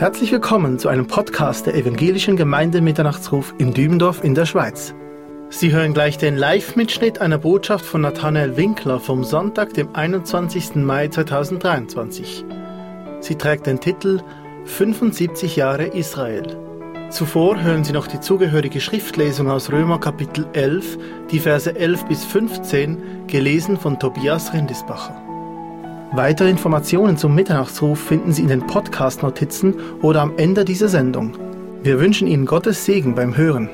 Herzlich willkommen zu einem Podcast der Evangelischen Gemeinde Mitternachtsruf in Dübendorf in der Schweiz. Sie hören gleich den Live-Mitschnitt einer Botschaft von Nathanael Winkler vom Sonntag, dem 21. Mai 2023. Sie trägt den Titel 75 Jahre Israel. Zuvor hören Sie noch die zugehörige Schriftlesung aus Römer Kapitel 11, die Verse 11 bis 15, gelesen von Tobias Rindisbacher. Weitere Informationen zum Mitternachtsruf finden Sie in den Podcast-Notizen oder am Ende dieser Sendung. Wir wünschen Ihnen Gottes Segen beim Hören.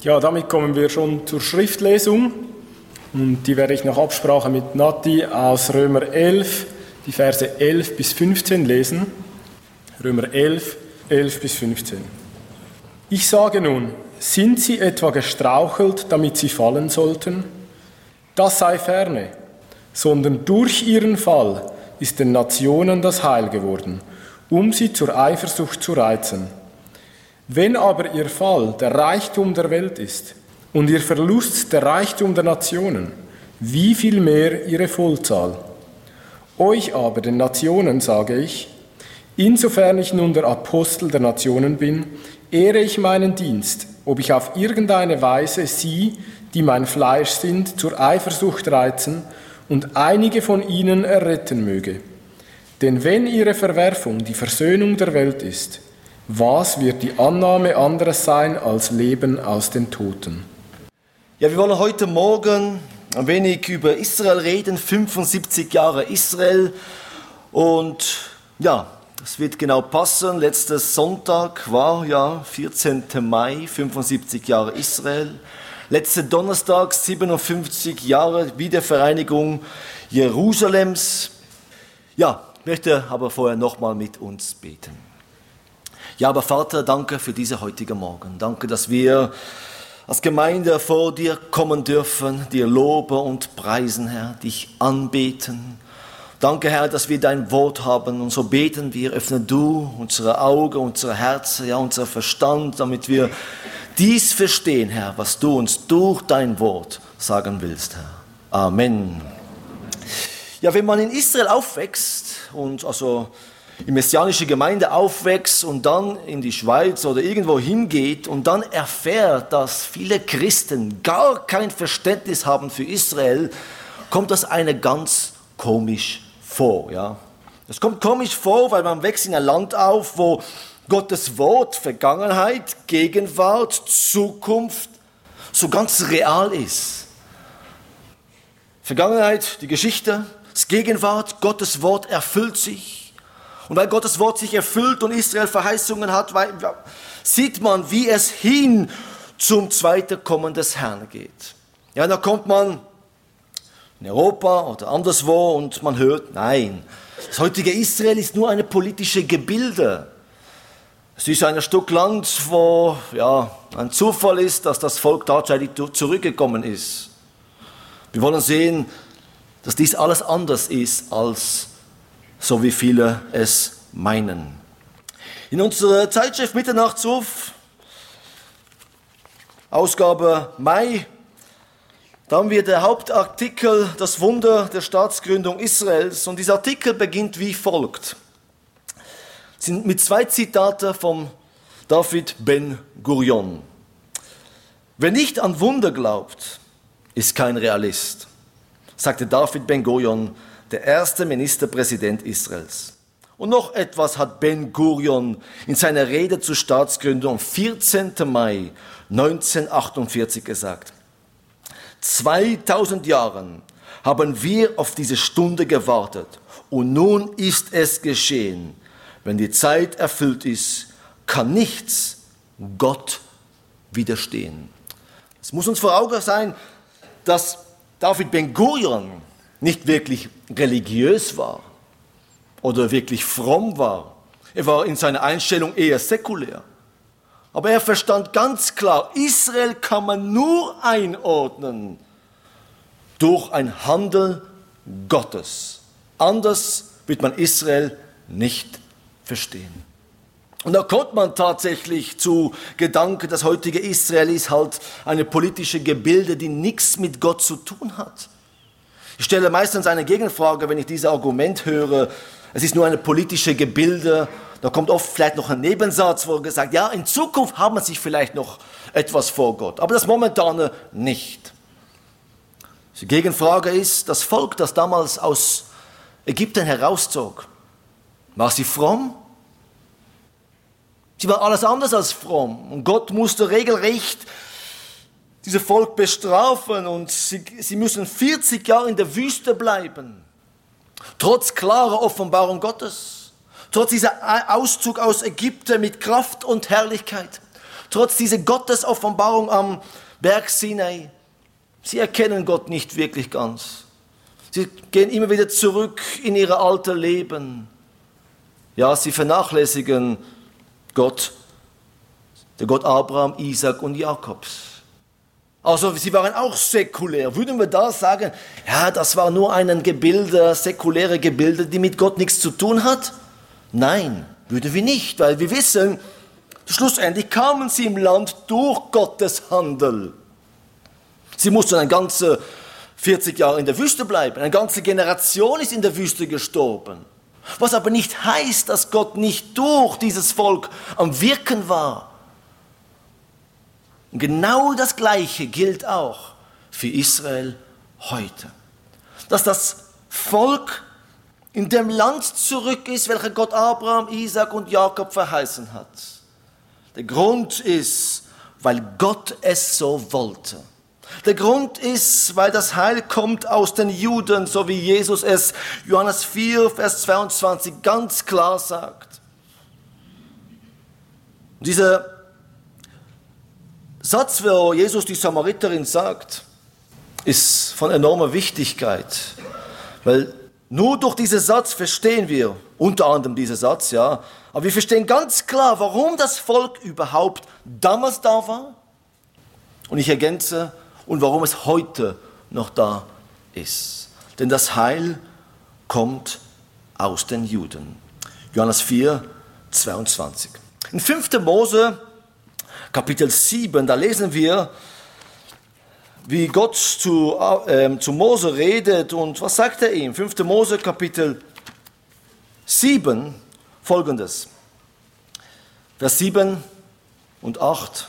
Ja, damit kommen wir schon zur Schriftlesung. Und die werde ich nach Absprache mit Nati aus Römer 11, die Verse 11 bis 15 lesen. Römer 11, 11 bis 15. Ich sage nun, sind sie etwa gestrauchelt, damit sie fallen sollten? Das sei ferne sondern durch ihren Fall ist den Nationen das Heil geworden, um sie zur Eifersucht zu reizen. Wenn aber ihr Fall der Reichtum der Welt ist und ihr Verlust der Reichtum der Nationen, wie viel mehr ihre Vollzahl? Euch aber, den Nationen, sage ich, insofern ich nun der Apostel der Nationen bin, ehre ich meinen Dienst, ob ich auf irgendeine Weise sie, die mein Fleisch sind, zur Eifersucht reizen und einige von ihnen erretten möge. Denn wenn ihre Verwerfung die Versöhnung der Welt ist, was wird die Annahme anderes sein als Leben aus den Toten? Ja, wir wollen heute Morgen ein wenig über Israel reden, 75 Jahre Israel. Und ja, das wird genau passen. Letzter Sonntag war ja 14. Mai, 75 Jahre Israel. Letzten Donnerstag 57 Jahre Wiedervereinigung Jerusalems. Ja, möchte aber vorher nochmal mit uns beten. Ja, aber Vater, danke für diese heutige Morgen. Danke, dass wir als Gemeinde vor dir kommen dürfen, dir loben und preisen, Herr, dich anbeten. Danke, Herr, dass wir dein Wort haben und so beten wir. Öffne du unsere Augen, unsere Herzen, ja, unser Verstand, damit wir dies verstehen, Herr, was du uns durch dein Wort sagen willst, Herr. Amen. Ja, wenn man in Israel aufwächst und also in messianische Gemeinde aufwächst und dann in die Schweiz oder irgendwo hingeht und dann erfährt, dass viele Christen gar kein Verständnis haben für Israel, kommt das eine ganz komisch vor, ja. Es kommt komisch vor, weil man wächst in ein Land auf, wo Gottes Wort, Vergangenheit, Gegenwart, Zukunft so ganz real ist. Vergangenheit, die Geschichte, das Gegenwart, Gottes Wort erfüllt sich. Und weil Gottes Wort sich erfüllt und Israel Verheißungen hat, sieht man, wie es hin zum zweiten Kommen des Herrn geht. Ja, da kommt man in Europa oder anderswo und man hört, nein, das heutige Israel ist nur eine politische Gebilde. Es ist ein Stück Land, wo ja, ein Zufall ist, dass das Volk tatsächlich zurückgekommen ist. Wir wollen sehen, dass dies alles anders ist, als so wie viele es meinen. In unserer Zeitschrift Mitternachtsruf, Ausgabe Mai, da haben wir der Hauptartikel Das Wunder der Staatsgründung Israels. Und dieser Artikel beginnt wie folgt sind mit zwei Zitate von David Ben Gurion. Wer nicht an Wunder glaubt, ist kein Realist, sagte David Ben Gurion, der erste Ministerpräsident Israels. Und noch etwas hat Ben Gurion in seiner Rede zur Staatsgründung am 14. Mai 1948 gesagt. 2000 Jahren haben wir auf diese Stunde gewartet und nun ist es geschehen. Wenn die Zeit erfüllt ist, kann nichts Gott widerstehen. Es muss uns vor Augen sein, dass David Ben Gurion nicht wirklich religiös war oder wirklich fromm war. Er war in seiner Einstellung eher säkulär. Aber er verstand ganz klar, Israel kann man nur einordnen durch ein Handel Gottes. Anders wird man Israel nicht verstehen. Und da kommt man tatsächlich zu Gedanken, das heutige Israel ist halt eine politische Gebilde, die nichts mit Gott zu tun hat. Ich stelle meistens eine Gegenfrage, wenn ich dieses Argument höre, Es ist nur eine politische Gebilde. Da kommt oft vielleicht noch ein Nebensatz, wo gesagt, ja, in Zukunft haben wir sich vielleicht noch etwas vor Gott, aber das momentane nicht. Die Gegenfrage ist, das Volk, das damals aus Ägypten herauszog, war sie fromm? Sie war alles anders als fromm. Und Gott musste regelrecht dieses Volk bestrafen und sie, sie müssen 40 Jahre in der Wüste bleiben. Trotz klarer Offenbarung Gottes. Trotz dieser Auszug aus Ägypten mit Kraft und Herrlichkeit. Trotz dieser Gottesoffenbarung am Berg Sinai. Sie erkennen Gott nicht wirklich ganz. Sie gehen immer wieder zurück in ihr alter Leben. Ja, sie vernachlässigen Gott, der Gott Abraham, Isaac und Jakobs. Also sie waren auch säkulär. Würden wir da sagen, ja, das war nur ein Gebilde, säkuläre Gebilde, die mit Gott nichts zu tun hat? Nein, würden wir nicht, weil wir wissen, schlussendlich kamen sie im Land durch Gottes Handel. Sie mussten ein ganze 40 Jahre in der Wüste bleiben. Eine ganze Generation ist in der Wüste gestorben. Was aber nicht heißt, dass Gott nicht durch dieses Volk am Wirken war. Und genau das Gleiche gilt auch für Israel heute. Dass das Volk in dem Land zurück ist, welches Gott Abraham, Isaac und Jakob verheißen hat. Der Grund ist, weil Gott es so wollte. Der Grund ist, weil das Heil kommt aus den Juden, so wie Jesus es Johannes 4, Vers 22 ganz klar sagt. dieser Satz, wo Jesus die Samariterin sagt, ist von enormer Wichtigkeit, weil nur durch diesen Satz verstehen wir, unter anderem diesen Satz, ja, aber wir verstehen ganz klar, warum das Volk überhaupt damals da war. Und ich ergänze, und warum es heute noch da ist. Denn das Heil kommt aus den Juden. Johannes 4, 22. In 5. Mose, Kapitel 7, da lesen wir, wie Gott zu, äh, zu Mose redet und was sagt er ihm? 5. Mose, Kapitel 7, folgendes. Vers 7 und 8.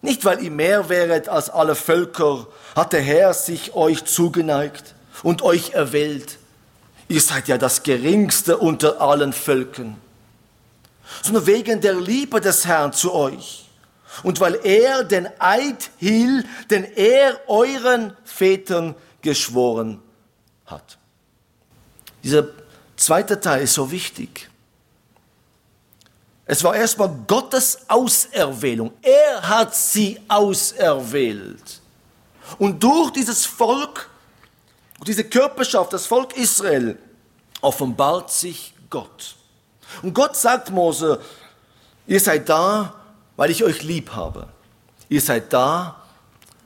Nicht, weil ihr mehr wäret als alle Völker, hat der Herr sich euch zugeneigt und euch erwählt. Ihr seid ja das geringste unter allen Völkern, sondern wegen der Liebe des Herrn zu euch und weil er den Eid hielt, den er euren Vätern geschworen hat. Dieser zweite Teil ist so wichtig. Es war erstmal Gottes Auserwählung. Er hat sie auserwählt. Und durch dieses Volk, diese Körperschaft, das Volk Israel, offenbart sich Gott. Und Gott sagt Mose, ihr seid da, weil ich euch lieb habe. Ihr seid da,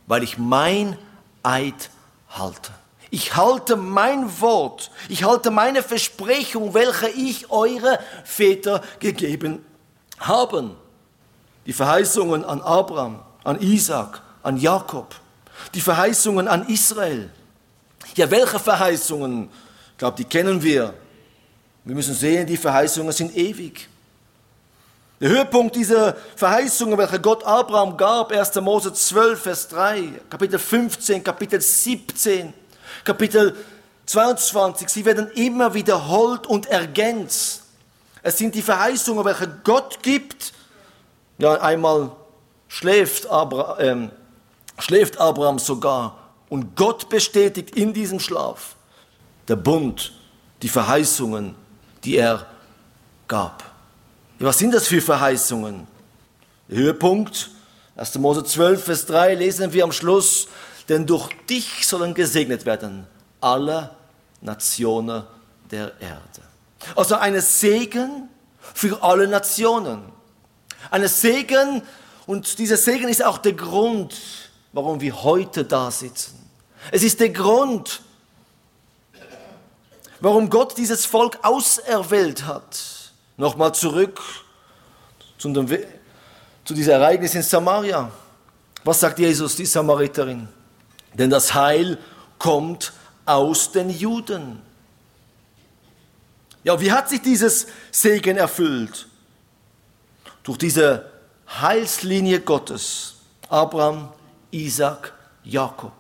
weil ich mein Eid halte. Ich halte mein Wort, ich halte meine Versprechung, welche ich eure Väter gegeben habe haben. Die Verheißungen an Abraham, an Isaac, an Jakob, die Verheißungen an Israel. Ja, welche Verheißungen? Ich glaube, die kennen wir. Wir müssen sehen, die Verheißungen sind ewig. Der Höhepunkt dieser Verheißungen, welche Gott Abraham gab, 1. Mose 12, Vers 3, Kapitel 15, Kapitel 17, Kapitel 22, sie werden immer wiederholt und ergänzt. Es sind die Verheißungen, welche Gott gibt. Ja, einmal schläft, Abra ähm, schläft Abraham sogar und Gott bestätigt in diesem Schlaf der Bund, die Verheißungen, die er gab. Was sind das für Verheißungen? Höhepunkt, 1. Mose 12, Vers 3, lesen wir am Schluss, denn durch dich sollen gesegnet werden alle Nationen der Erde. Also eine Segen für alle Nationen. Eine Segen, und dieser Segen ist auch der Grund, warum wir heute da sitzen. Es ist der Grund, warum Gott dieses Volk auserwählt hat. Nochmal zurück zu, dem, zu diesem Ereignis in Samaria. Was sagt Jesus, die Samariterin? Denn das Heil kommt aus den Juden. Ja, wie hat sich dieses Segen erfüllt? Durch diese Heilslinie Gottes. Abraham, Isaac, Jakob.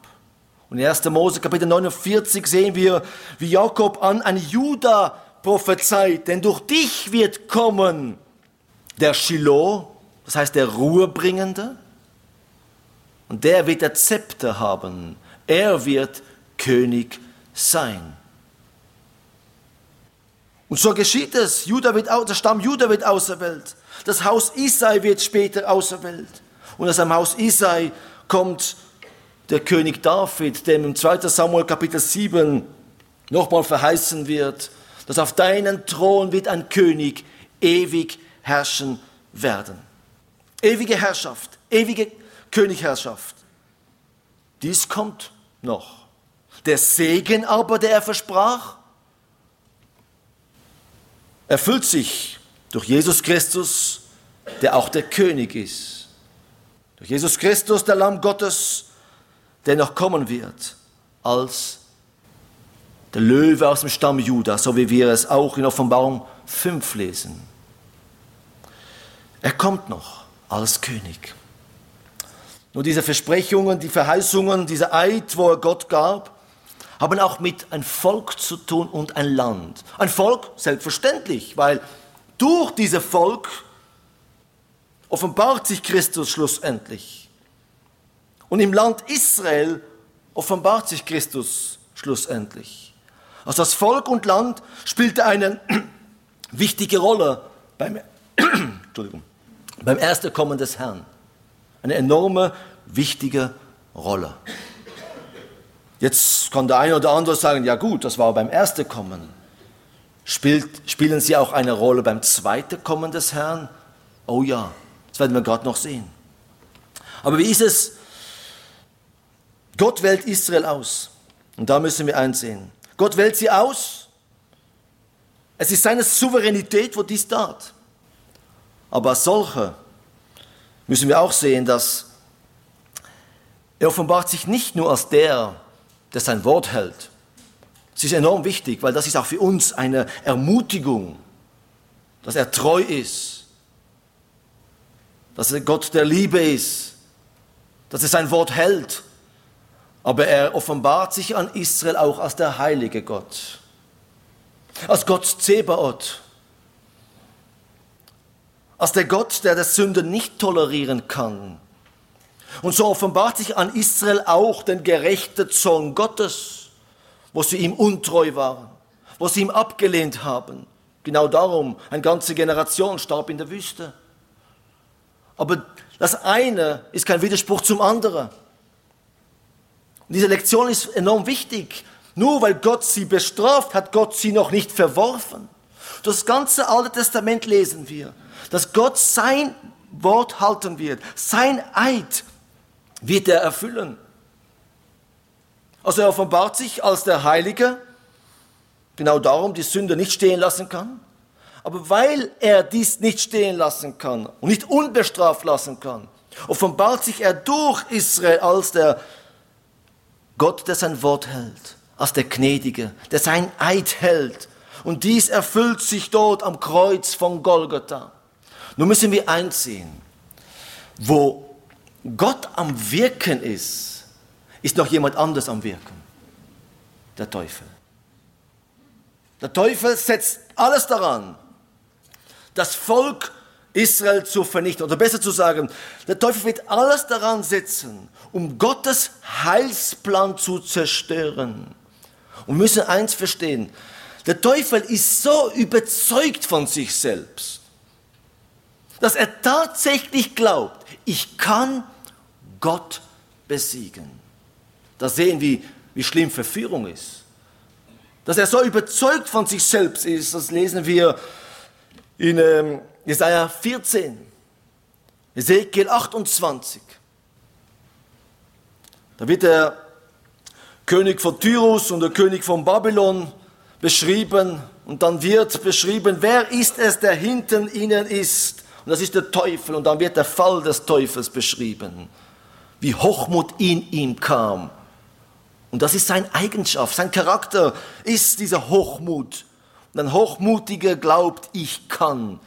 Und in 1. Mose Kapitel 49 sehen wir, wie Jakob an ein Juda prophezeit, denn durch dich wird kommen der Shiloh, das heißt der Ruhebringende, und der wird der Zepter haben. Er wird König sein. Und so geschieht es. Judah wird, der Stamm Judah wird auserwählt. Das Haus Isai wird später auserwählt. Und aus dem Haus Isai kommt der König David, dem im 2. Samuel Kapitel 7 nochmal verheißen wird, dass auf deinen Thron wird ein König ewig herrschen werden. Ewige Herrschaft, ewige Königherrschaft. Dies kommt noch. Der Segen aber, der er versprach, erfüllt sich durch Jesus Christus, der auch der König ist. Durch Jesus Christus, der Lamm Gottes, der noch kommen wird als der Löwe aus dem Stamm Juda, so wie wir es auch in Offenbarung 5 lesen. Er kommt noch als König. Nur diese Versprechungen, die Verheißungen, dieser Eid, wo er Gott gab, haben auch mit ein Volk zu tun und ein Land. Ein Volk selbstverständlich, weil durch dieses Volk offenbart sich Christus schlussendlich. Und im Land Israel offenbart sich Christus schlussendlich. Also das Volk und Land spielte eine wichtige Rolle beim, Entschuldigung, beim Ersterkommen des Herrn. Eine enorme, wichtige Rolle. Jetzt kann der eine oder andere sagen, ja gut, das war beim ersten Kommen. Spielt, spielen sie auch eine Rolle beim zweiten Kommen des Herrn? Oh ja, das werden wir gerade noch sehen. Aber wie ist es? Gott wählt Israel aus. Und da müssen wir einsehen. Gott wählt sie aus. Es ist seine Souveränität, wo dies tat. Aber als solche müssen wir auch sehen, dass er offenbart sich nicht nur als der, der sein Wort hält. Es ist enorm wichtig, weil das ist auch für uns eine Ermutigung, dass er treu ist, dass er Gott der Liebe ist, dass er sein Wort hält. Aber er offenbart sich an Israel auch als der heilige Gott, als Gott Zebaoth, als der Gott, der das Sünde nicht tolerieren kann. Und so offenbart sich an Israel auch den gerechten Zorn Gottes, wo sie ihm untreu waren, wo sie ihm abgelehnt haben. Genau darum, eine ganze Generation starb in der Wüste. Aber das eine ist kein Widerspruch zum anderen. Und diese Lektion ist enorm wichtig. Nur weil Gott sie bestraft, hat Gott sie noch nicht verworfen. Das ganze Alte Testament lesen wir dass Gott sein Wort halten wird. Sein Eid wird er erfüllen. Also er offenbart sich als der Heilige, genau darum die Sünde nicht stehen lassen kann. Aber weil er dies nicht stehen lassen kann und nicht unbestraft lassen kann, offenbart sich er durch Israel als der Gott, der sein Wort hält, als der Gnädige, der sein Eid hält. Und dies erfüllt sich dort am Kreuz von Golgotha. Nun müssen wir einsehen, wo Gott am Wirken ist, ist noch jemand anders am Wirken. Der Teufel. Der Teufel setzt alles daran, das Volk Israel zu vernichten. Oder besser zu sagen, der Teufel wird alles daran setzen, um Gottes Heilsplan zu zerstören. Und wir müssen eins verstehen, der Teufel ist so überzeugt von sich selbst, dass er tatsächlich glaubt, ich kann Gott besiegen. Da sehen wir, wie schlimm Verführung ist. Dass er so überzeugt von sich selbst ist, das lesen wir in ähm, Jesaja 14, Ezekiel 28. Da wird der König von Tyrus und der König von Babylon beschrieben und dann wird beschrieben, wer ist es, der hinten ihnen ist und das ist der Teufel. Und dann wird der Fall des Teufels beschrieben, wie Hochmut in ihm kam. Und das ist seine Eigenschaft, sein Charakter ist dieser Hochmut, Und ein Hochmutiger glaubt, ich kann.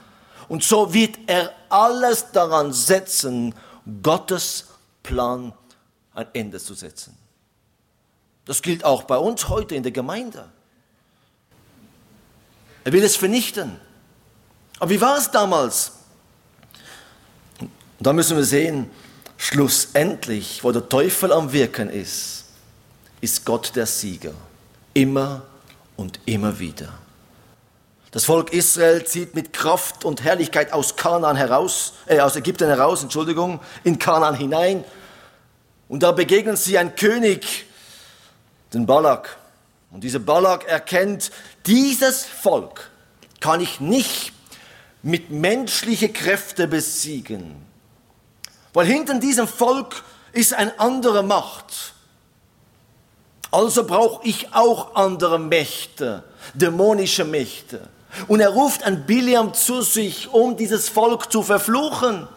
Und so wird er alles daran setzen, Gottes Plan ein Ende zu setzen. Das gilt auch bei uns heute in der Gemeinde. Er will es vernichten. Aber wie war es damals? Und da müssen wir sehen, schlussendlich, wo der Teufel am Wirken ist, ist Gott der Sieger. Immer und immer wieder. Das Volk Israel zieht mit Kraft und Herrlichkeit aus Kanaan heraus, äh, aus Ägypten heraus, Entschuldigung, in Kanaan hinein. Und da begegnen sie ein König, den Balak. Und dieser Balak erkennt, dieses Volk kann ich nicht mit menschlichen Kräften besiegen. Weil hinter diesem Volk ist eine andere Macht. Also brauche ich auch andere Mächte, dämonische Mächte. Und er ruft an Biliam zu sich, um dieses Volk zu verfluchen.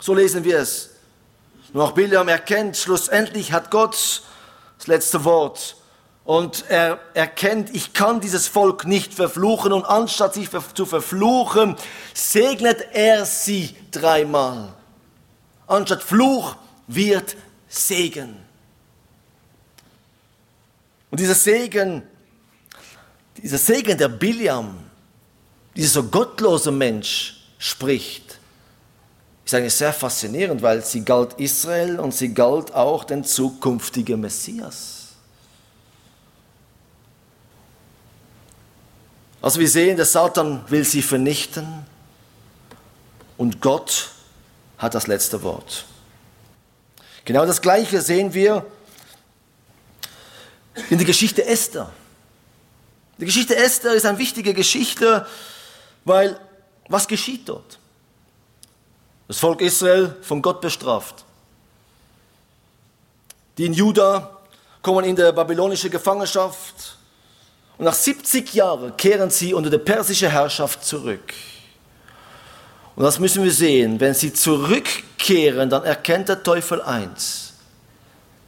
So lesen wir es. Nur auch Biliam erkennt, schlussendlich hat Gott das letzte Wort. Und er erkennt, ich kann dieses Volk nicht verfluchen. Und anstatt sich zu verfluchen, segnet er sie dreimal. Anstatt Fluch wird Segen. Und dieser Segen, dieser Segen der Biliam, dieser so gottlose Mensch spricht, ist eigentlich sehr faszinierend, weil sie galt Israel und sie galt auch den zukünftigen Messias. Also wir sehen, der Satan will sie vernichten und Gott hat das letzte Wort. Genau das Gleiche sehen wir in der Geschichte Esther. Die Geschichte Esther ist eine wichtige Geschichte, weil was geschieht dort? Das Volk Israel von Gott bestraft. Die in Juda kommen in der babylonischen Gefangenschaft und nach 70 Jahren kehren sie unter die persische Herrschaft zurück. Und das müssen wir sehen. Wenn sie zurückkehren, dann erkennt der Teufel eins.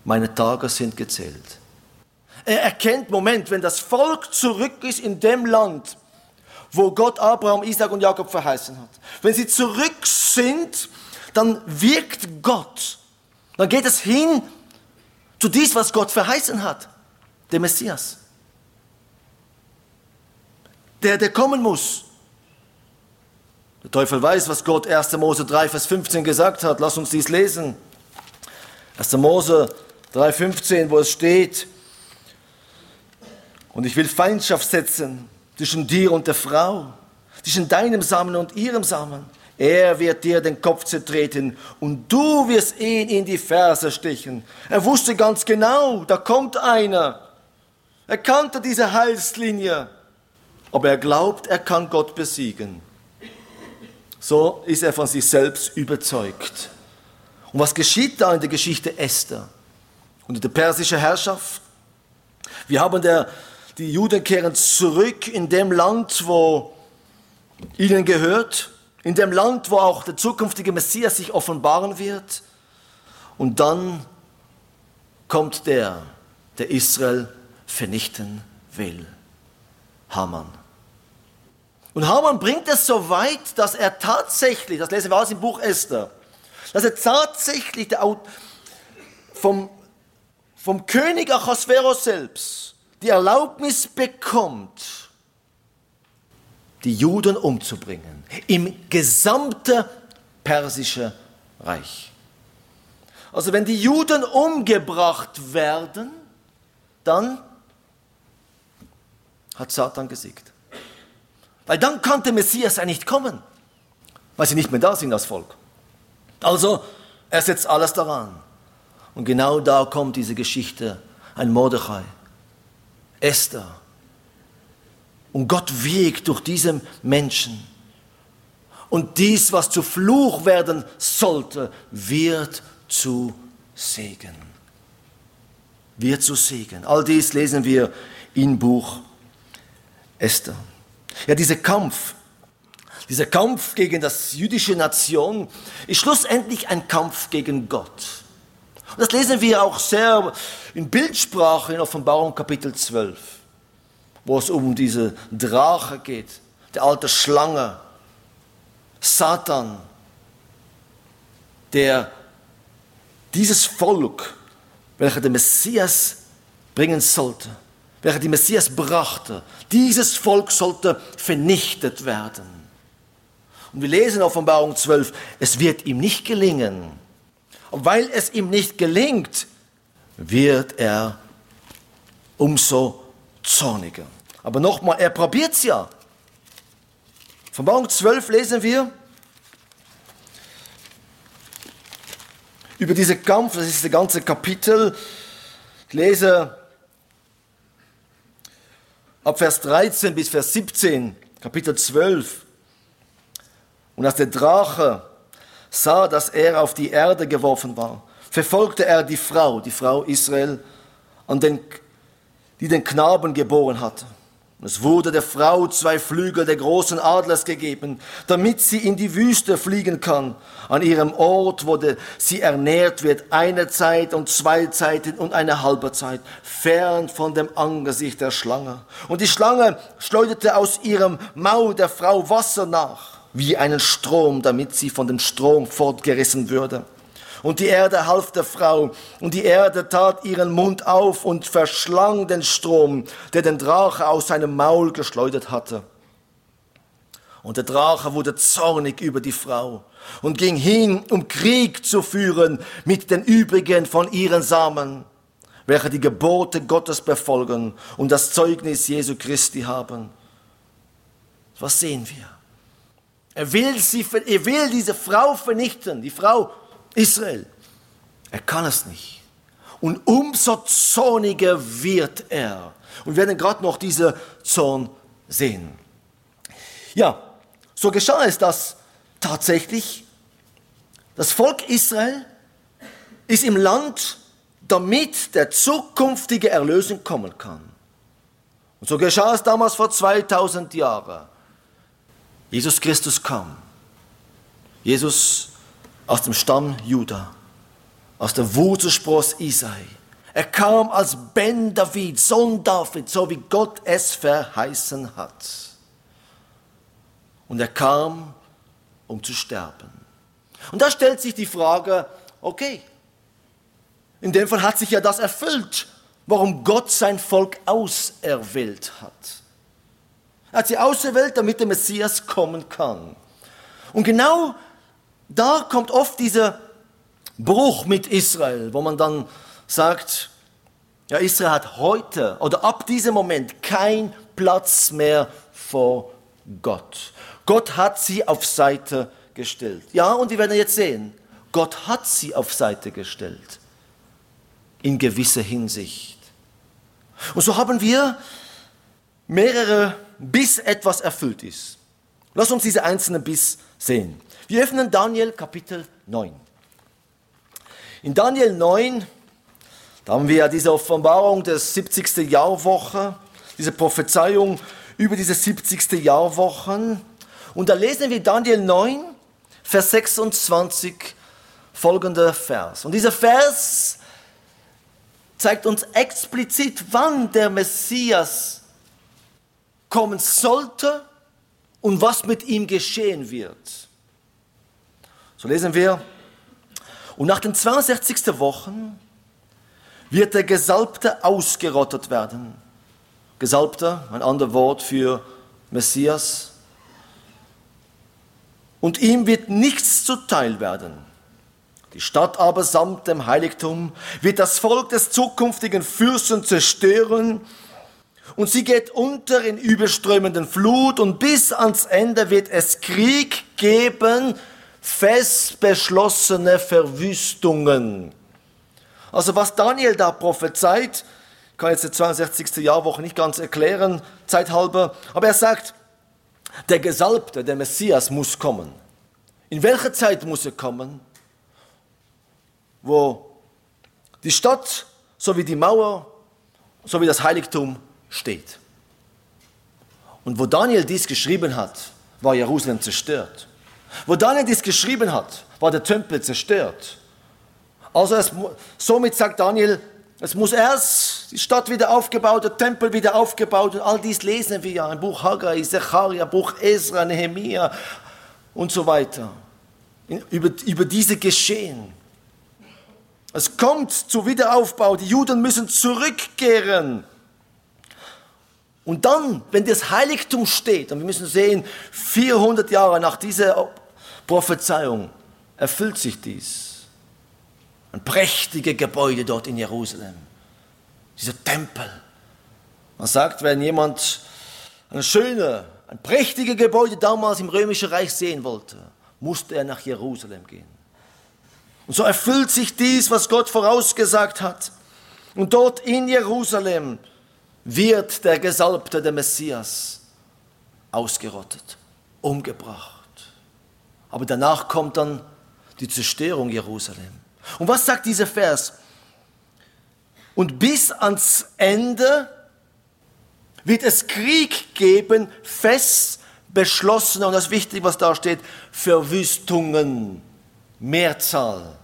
Meine Tage sind gezählt. Er erkennt, Moment, wenn das Volk zurück ist in dem Land, wo Gott Abraham, Isaac und Jakob verheißen hat. Wenn sie zurück sind, dann wirkt Gott. Dann geht es hin zu dies, was Gott verheißen hat, der Messias der, der kommen muss. Der Teufel weiß, was Gott 1. Mose 3, Vers 15 gesagt hat. Lass uns dies lesen. 1. Mose 3, 15, wo es steht, und ich will Feindschaft setzen zwischen dir und der Frau, zwischen deinem Samen und ihrem Samen. Er wird dir den Kopf zertreten und du wirst ihn in die Ferse stechen. Er wusste ganz genau, da kommt einer. Er kannte diese Heilslinie aber er glaubt, er kann Gott besiegen. So ist er von sich selbst überzeugt. Und was geschieht da in der Geschichte Esther? Unter der persischen Herrschaft? Wir haben der, die Juden kehren zurück in dem Land, wo ihnen gehört, in dem Land, wo auch der zukünftige Messias sich offenbaren wird. Und dann kommt der, der Israel vernichten will. Haman. Und Haman bringt es so weit, dass er tatsächlich, das lesen wir aus im Buch Esther, dass er tatsächlich vom, vom König Achasveros selbst die Erlaubnis bekommt, die Juden umzubringen im gesamten persischen Reich. Also wenn die Juden umgebracht werden, dann hat Satan gesiegt. Weil dann kann der Messias ja nicht kommen, weil sie nicht mehr da sind als Volk. Also, er setzt alles daran. Und genau da kommt diese Geschichte, ein Mordechai, Esther. Und Gott wiegt durch diesen Menschen. Und dies, was zu Fluch werden sollte, wird zu Segen. Wird zu Segen. All dies lesen wir im Buch Esther. Ja, dieser Kampf, dieser Kampf gegen das jüdische Nation ist schlussendlich ein Kampf gegen Gott. Und das lesen wir auch sehr in Bildsprache in Offenbarung Kapitel 12. wo es um diese Drache geht, der alte Schlange, Satan, der dieses Volk, welcher der Messias bringen sollte, welcher die Messias brachte, dieses Volk sollte vernichtet werden. Und wir lesen in Offenbarung 12, es wird ihm nicht gelingen. Und weil es ihm nicht gelingt, wird er umso zorniger. Aber nochmal, er probiert es ja. Offenbarung 12 lesen wir über diesen Kampf, das ist das ganze Kapitel. Ich lese ab Vers 13 bis Vers 17, Kapitel 12. Und als der Drache sah, dass er auf die Erde geworfen war, verfolgte er die Frau, die Frau Israel, an den, die den Knaben geboren hatte. Es wurde der Frau zwei Flügel der großen Adlers gegeben, damit sie in die Wüste fliegen kann, an ihrem Ort, wo sie ernährt wird, eine Zeit und zwei Zeiten und eine halbe Zeit, fern von dem Angesicht der Schlange. Und die Schlange schleuderte aus ihrem Maul der Frau Wasser nach wie einen Strom, damit sie von dem Strom fortgerissen würde. Und die Erde half der Frau, und die Erde tat ihren Mund auf und verschlang den Strom, der den Drache aus seinem Maul geschleudert hatte. Und der Drache wurde zornig über die Frau und ging hin, um Krieg zu führen mit den übrigen von ihren Samen, welche die Gebote Gottes befolgen und das Zeugnis Jesu Christi haben. Was sehen wir? Er will, sie, er will diese Frau vernichten, die Frau Israel. Er kann es nicht. Und umso zorniger wird er. Und wir werden gerade noch diese Zorn sehen. Ja, so geschah es, dass tatsächlich das Volk Israel ist im Land, damit der zukünftige Erlösung kommen kann. Und so geschah es damals vor 2000 Jahren. Jesus Christus kam. Jesus aus dem Stamm Juda, aus der Wurzelspross Isai. Er kam als Ben David, Sohn David, so wie Gott es verheißen hat. Und er kam, um zu sterben. Und da stellt sich die Frage, okay, in dem Fall hat sich ja das erfüllt, warum Gott sein Volk auserwählt hat. Er hat sie auserwählt, damit der Messias kommen kann. Und genau da kommt oft dieser Bruch mit Israel, wo man dann sagt, ja, Israel hat heute oder ab diesem Moment kein Platz mehr vor Gott. Gott hat sie auf Seite gestellt. Ja, und wir werden jetzt sehen, Gott hat sie auf Seite gestellt. In gewisser Hinsicht. Und so haben wir mehrere bis etwas erfüllt ist. Lass uns diese einzelnen bis sehen. Wir öffnen Daniel Kapitel 9. In Daniel 9, da haben wir ja diese Offenbarung der 70. Jahrwoche, diese Prophezeiung über diese 70. Jahrwochen. Und da lesen wir Daniel 9, Vers 26, folgender Vers. Und dieser Vers zeigt uns explizit, wann der Messias kommen sollte und was mit ihm geschehen wird. So lesen wir, und nach den 62. Wochen wird der Gesalbte ausgerottet werden. Gesalbter, ein anderes Wort für Messias. Und ihm wird nichts zuteil werden. Die Stadt aber samt dem Heiligtum wird das Volk des zukünftigen Fürsten zerstören und sie geht unter in überströmenden Flut und bis ans Ende wird es Krieg geben, fest beschlossene Verwüstungen. Also was Daniel da prophezeit, kann jetzt die 62. Jahrwoche nicht ganz erklären, zeithalber, aber er sagt, der Gesalbte, der Messias muss kommen. In welcher Zeit muss er kommen? Wo die Stadt sowie die Mauer sowie das Heiligtum steht. Und wo Daniel dies geschrieben hat, war Jerusalem zerstört. Wo Daniel dies geschrieben hat, war der Tempel zerstört. Also es, somit sagt Daniel, es muss erst die Stadt wieder aufgebaut, der Tempel wieder aufgebaut und all dies lesen wir ja im Buch Haggai, Zecharia, Buch Ezra, Nehemiah und so weiter. Über, über diese Geschehen. Es kommt zu Wiederaufbau, die Juden müssen zurückkehren. Und dann, wenn das Heiligtum steht, und wir müssen sehen, 400 Jahre nach dieser Prophezeiung erfüllt sich dies. Ein prächtiges Gebäude dort in Jerusalem dieser Tempel. Man sagt, wenn jemand ein schönes, ein prächtiges Gebäude damals im Römischen Reich sehen wollte, musste er nach Jerusalem gehen. Und so erfüllt sich dies, was Gott vorausgesagt hat. Und dort in Jerusalem wird der Gesalbte, der Messias, ausgerottet, umgebracht. Aber danach kommt dann die Zerstörung Jerusalem. Und was sagt dieser Vers? Und bis ans Ende wird es Krieg geben, fest beschlossene, und das ist wichtig, was da steht, Verwüstungen, Mehrzahl.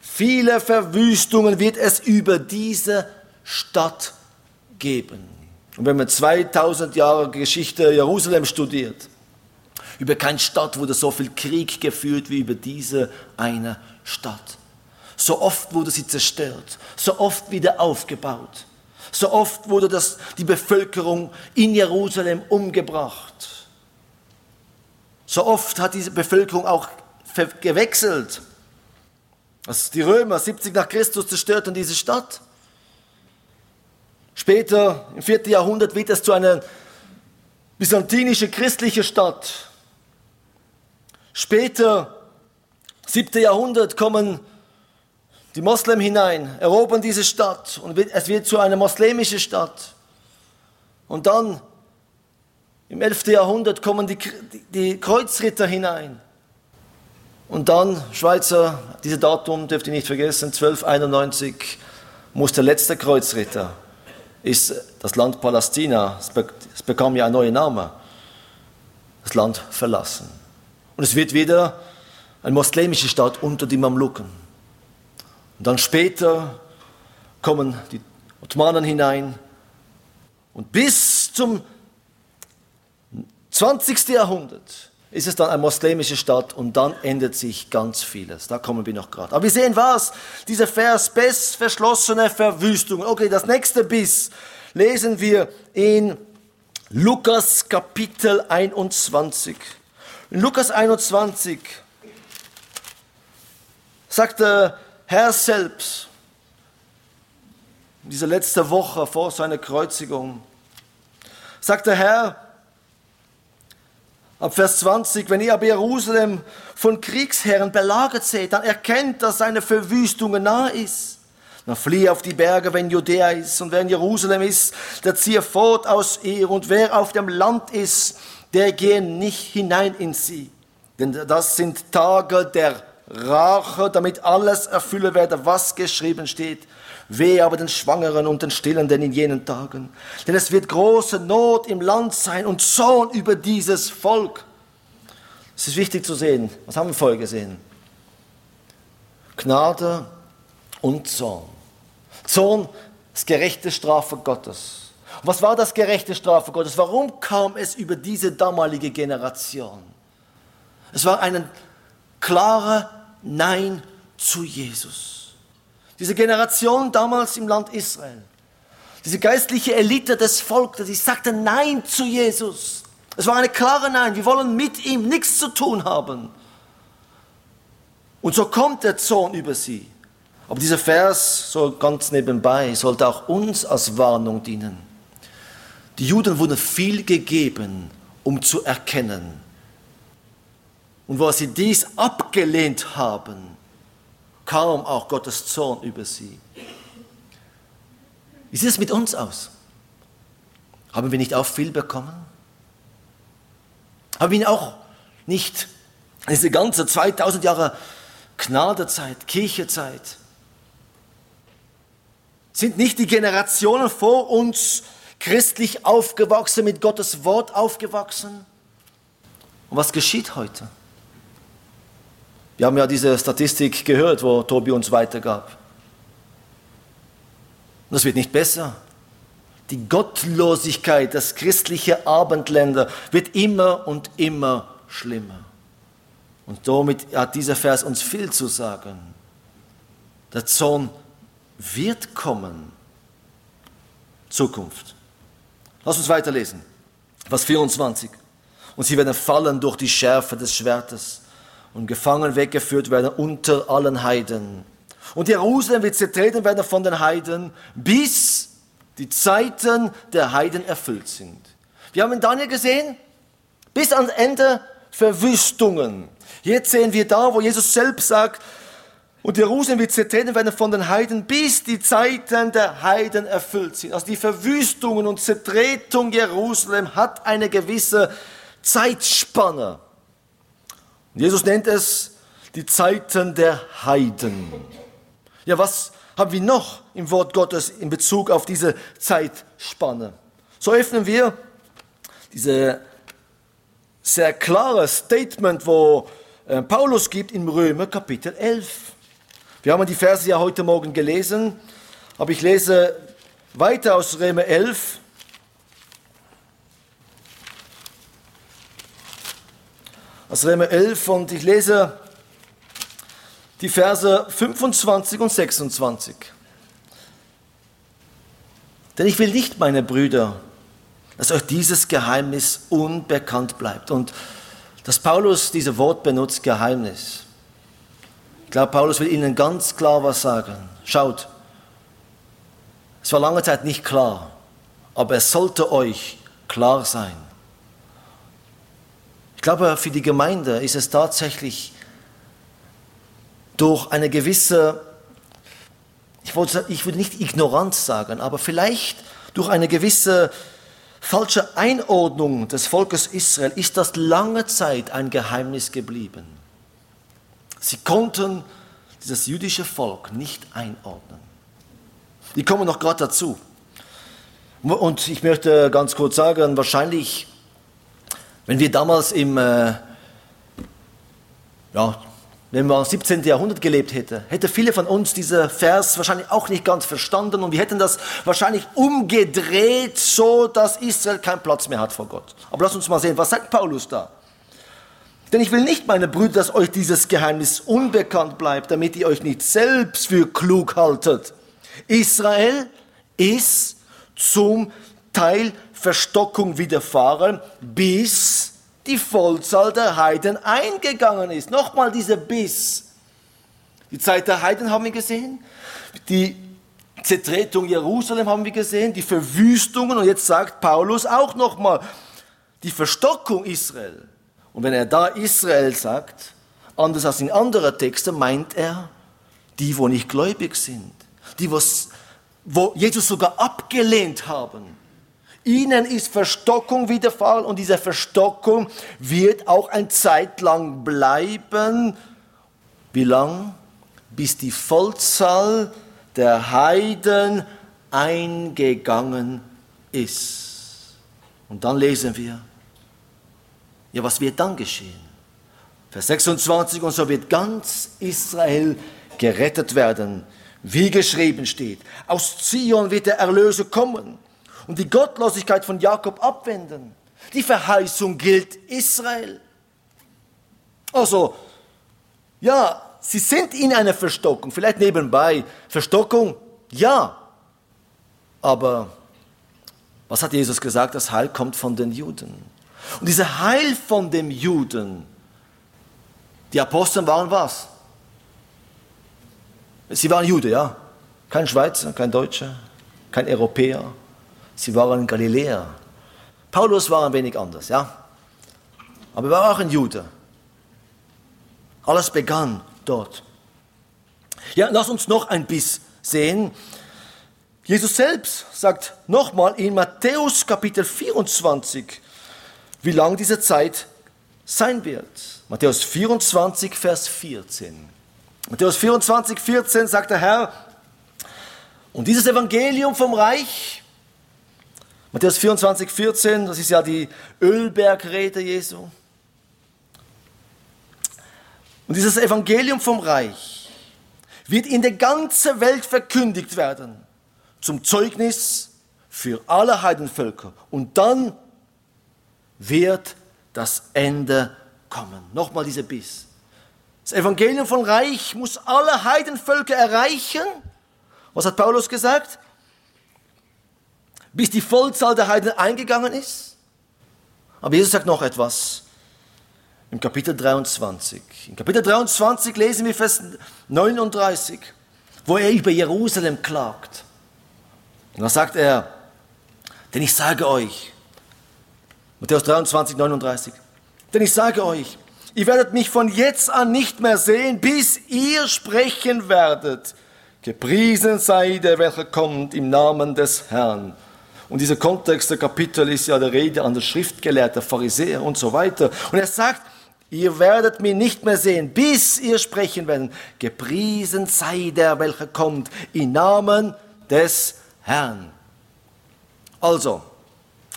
Viele Verwüstungen wird es über diese Stadt geben. Und wenn man 2000 Jahre Geschichte Jerusalem studiert, über keine Stadt wurde so viel Krieg geführt wie über diese eine Stadt. So oft wurde sie zerstört, so oft wieder aufgebaut. So oft wurde das, die Bevölkerung in Jerusalem umgebracht. So oft hat diese Bevölkerung auch gewechselt. Als die Römer 70 nach Christus zerstörten diese Stadt. Später, im 4. Jahrhundert, wird es zu einer byzantinischen christlichen Stadt. Später, 7. Jahrhundert, kommen die Moslem hinein, erobern diese Stadt und es wird zu einer moslemischen Stadt. Und dann im 11. Jahrhundert kommen die, die Kreuzritter hinein. Und dann, Schweizer, dieses Datum dürft ihr nicht vergessen, 1291 muss der letzte Kreuzritter, ist das Land Palästina, es bekam ja einen neuen Namen, das Land verlassen. Und es wird wieder eine moslemische Stadt unter die Mamluken. Und dann später kommen die Ottomanen hinein. Und bis zum 20. Jahrhundert ist es dann eine moslemische Stadt und dann ändert sich ganz vieles. Da kommen wir noch gerade. Aber wir sehen was? Dieser Vers, bis verschlossene Verwüstung. Okay, das nächste bis lesen wir in Lukas Kapitel 21. In Lukas 21 sagt der Herr selbst, diese letzte Woche vor seiner Kreuzigung, sagt der Herr, ab Vers 20, wenn ihr aber Jerusalem von Kriegsherren belagert seht, dann erkennt, dass seine Verwüstung nahe ist. Dann fliehe auf die Berge, wenn Judäa ist, und wer in Jerusalem ist, der ziehe fort aus ihr, und wer auf dem Land ist, der gehe nicht hinein in sie. Denn das sind Tage der Rache, damit alles erfülle werde, was geschrieben steht. Wehe aber den Schwangeren und den Stillenden in jenen Tagen. Denn es wird große Not im Land sein und Zorn über dieses Volk. Es ist wichtig zu sehen. Was haben wir vorher gesehen? Gnade und Zorn. Zorn ist gerechte Strafe Gottes. Was war das gerechte Strafe Gottes? Warum kam es über diese damalige Generation? Es war eine klare Nein zu Jesus. Diese Generation damals im Land Israel, diese geistliche Elite des Volkes, die sagte Nein zu Jesus. Es war eine klare Nein, wir wollen mit ihm nichts zu tun haben. Und so kommt der Zorn über sie. Aber dieser Vers, so ganz nebenbei, sollte auch uns als Warnung dienen. Die Juden wurden viel gegeben, um zu erkennen, und wo sie dies abgelehnt haben, kam auch Gottes Zorn über sie. Wie sieht es mit uns aus? Haben wir nicht auch viel bekommen? Haben wir auch nicht diese ganze 2000 Jahre Gnadezeit, Kirchezeit? Sind nicht die Generationen vor uns christlich aufgewachsen, mit Gottes Wort aufgewachsen? Und was geschieht heute? Wir haben ja diese Statistik gehört, wo Tobi uns weitergab. Das wird nicht besser. Die Gottlosigkeit, das christliche Abendländer wird immer und immer schlimmer. Und somit hat dieser Vers uns viel zu sagen. Der Zorn wird kommen. Zukunft. Lass uns weiterlesen. Vers 24. Und sie werden fallen durch die Schärfe des Schwertes und gefangen weggeführt werden unter allen Heiden. Und Jerusalem wird zertreten werden von den Heiden, bis die Zeiten der Heiden erfüllt sind. Wir haben in Daniel gesehen, bis ans Ende Verwüstungen. Jetzt sehen wir da, wo Jesus selbst sagt, und Jerusalem wird zertreten werden von den Heiden, bis die Zeiten der Heiden erfüllt sind. Also die Verwüstungen und Zertretung Jerusalem hat eine gewisse Zeitspanne. Jesus nennt es die Zeiten der Heiden. Ja, was haben wir noch im Wort Gottes in Bezug auf diese Zeitspanne? So öffnen wir diese sehr klare Statement, wo äh, Paulus gibt im Römer Kapitel 11. Wir haben die Verse ja heute Morgen gelesen, aber ich lese weiter aus Römer 11. Aus Römer 11 und ich lese die Verse 25 und 26. Denn ich will nicht, meine Brüder, dass euch dieses Geheimnis unbekannt bleibt. Und dass Paulus dieses Wort benutzt, Geheimnis. Ich glaube, Paulus will ihnen ganz klar was sagen. Schaut, es war lange Zeit nicht klar, aber es sollte euch klar sein. Ich glaube, für die Gemeinde ist es tatsächlich durch eine gewisse, ich, wollte, ich würde nicht Ignoranz sagen, aber vielleicht durch eine gewisse falsche Einordnung des Volkes Israel ist das lange Zeit ein Geheimnis geblieben. Sie konnten dieses jüdische Volk nicht einordnen. Die kommen noch gerade dazu. Und ich möchte ganz kurz sagen, wahrscheinlich, wenn wir damals im äh, ja, wenn man im 17. Jahrhundert gelebt hätte, hätte viele von uns dieser Vers wahrscheinlich auch nicht ganz verstanden und wir hätten das wahrscheinlich umgedreht, so dass Israel keinen Platz mehr hat vor Gott. Aber lass uns mal sehen, was sagt Paulus da? Denn ich will nicht, meine Brüder, dass euch dieses Geheimnis unbekannt bleibt, damit ihr euch nicht selbst für klug haltet. Israel ist zum Teil Verstockung widerfahren, bis die Vollzahl der Heiden eingegangen ist. Nochmal dieser Biss. Die Zeit der Heiden haben wir gesehen, die Zertretung Jerusalem haben wir gesehen, die Verwüstungen und jetzt sagt Paulus auch nochmal, die Verstockung Israel. Und wenn er da Israel sagt, anders als in anderen Texten, meint er die, wo nicht gläubig sind, die, wo Jesus sogar abgelehnt haben Ihnen ist Verstockung widerfahren und diese Verstockung wird auch ein Zeit lang bleiben. Wie lang? Bis die Vollzahl der Heiden eingegangen ist. Und dann lesen wir, ja, was wird dann geschehen? Vers 26, und so wird ganz Israel gerettet werden, wie geschrieben steht. Aus Zion wird der Erlöser kommen und die Gottlosigkeit von Jakob abwenden. Die Verheißung gilt Israel. Also, ja, sie sind in einer Verstockung, vielleicht nebenbei. Verstockung, ja. Aber was hat Jesus gesagt? Das Heil kommt von den Juden. Und dieser Heil von den Juden, die Apostel waren was? Sie waren Jude, ja. Kein Schweizer, kein Deutscher, kein Europäer, Sie waren Galiläer. Paulus war ein wenig anders, ja. Aber er war auch ein Jude. Alles begann dort. Ja, lass uns noch ein Biss sehen. Jesus selbst sagt nochmal in Matthäus Kapitel 24, wie lang diese Zeit sein wird. Matthäus 24, Vers 14. Matthäus 24, 14 sagt der Herr, und dieses Evangelium vom Reich Matthäus 24, 14, das ist ja die Ölbergrede Jesu. Und dieses Evangelium vom Reich wird in der ganzen Welt verkündigt werden, zum Zeugnis für alle Heidenvölker. Und dann wird das Ende kommen. Nochmal dieser Biss. Das Evangelium von Reich muss alle Heidenvölker erreichen. Was hat Paulus gesagt? Bis die Vollzahl der Heiden eingegangen ist. Aber Jesus sagt noch etwas im Kapitel 23. In Kapitel 23 lesen wir Vers 39, wo er über Jerusalem klagt. Und da sagt er, denn ich sage euch, Matthäus 23, 39, denn ich sage euch, ihr werdet mich von jetzt an nicht mehr sehen, bis ihr sprechen werdet. Gepriesen sei der, welcher kommt im Namen des Herrn. Und dieser Kontext der Kapitel ist ja der Rede an der Schriftgelehrten, Pharisäer und so weiter. Und er sagt, ihr werdet mich nicht mehr sehen, bis ihr sprechen werdet. Gepriesen sei der, welcher kommt im Namen des Herrn. Also,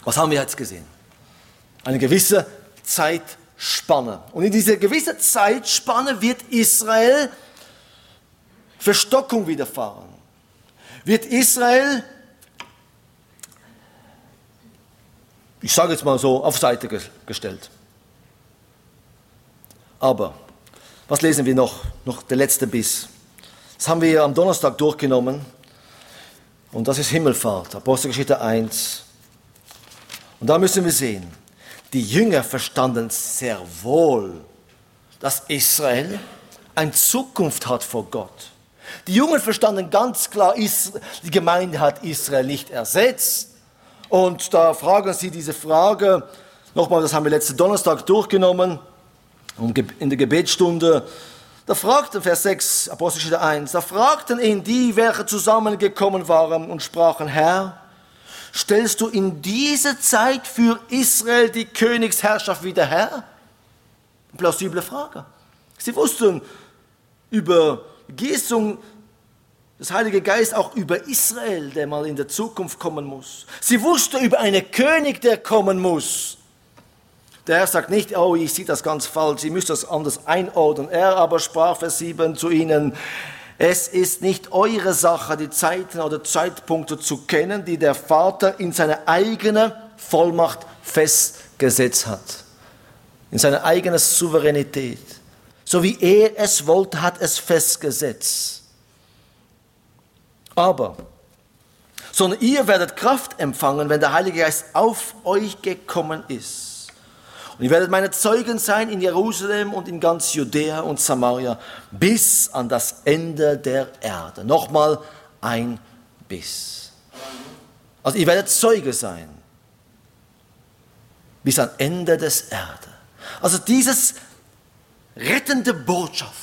was haben wir jetzt gesehen? Eine gewisse Zeitspanne. Und in dieser gewissen Zeitspanne wird Israel Verstockung widerfahren. Wird Israel, ich sage jetzt mal so, auf Seite gestellt. Aber, was lesen wir noch? Noch der letzte Biss. Das haben wir am Donnerstag durchgenommen. Und das ist Himmelfahrt, Apostelgeschichte 1. Und da müssen wir sehen, die Jünger verstanden sehr wohl, dass Israel eine Zukunft hat vor Gott. Die Jungen verstanden ganz klar, die Gemeinde hat Israel nicht ersetzt. Und da fragen sie diese Frage, nochmal, das haben wir letzten Donnerstag durchgenommen, in der Gebetsstunde, da fragten, Vers 6, Apostelgeschichte 1, da fragten ihn die, welche zusammengekommen waren und sprachen, Herr, stellst du in dieser Zeit für Israel die Königsherrschaft wieder her? Plausible Frage. Sie wussten über Gießung des Heiligen Geist auch über Israel, der mal in der Zukunft kommen muss. Sie wussten über einen König, der kommen muss. Der Herr sagt nicht, oh, ich sehe das ganz falsch, Sie müssen das anders einordnen. Er aber sprach Vers 7 zu ihnen, es ist nicht eure Sache, die Zeiten oder Zeitpunkte zu kennen, die der Vater in seiner eigenen Vollmacht festgesetzt hat. In seiner eigenen Souveränität. So wie er es wollte, hat es festgesetzt. Aber, sondern ihr werdet Kraft empfangen, wenn der Heilige Geist auf euch gekommen ist. Und ihr werdet meine Zeugen sein in Jerusalem und in ganz Judäa und Samaria bis an das Ende der Erde. Nochmal ein bis. Also ihr werdet Zeuge sein bis an Ende des Erde. Also dieses rettende Botschaft,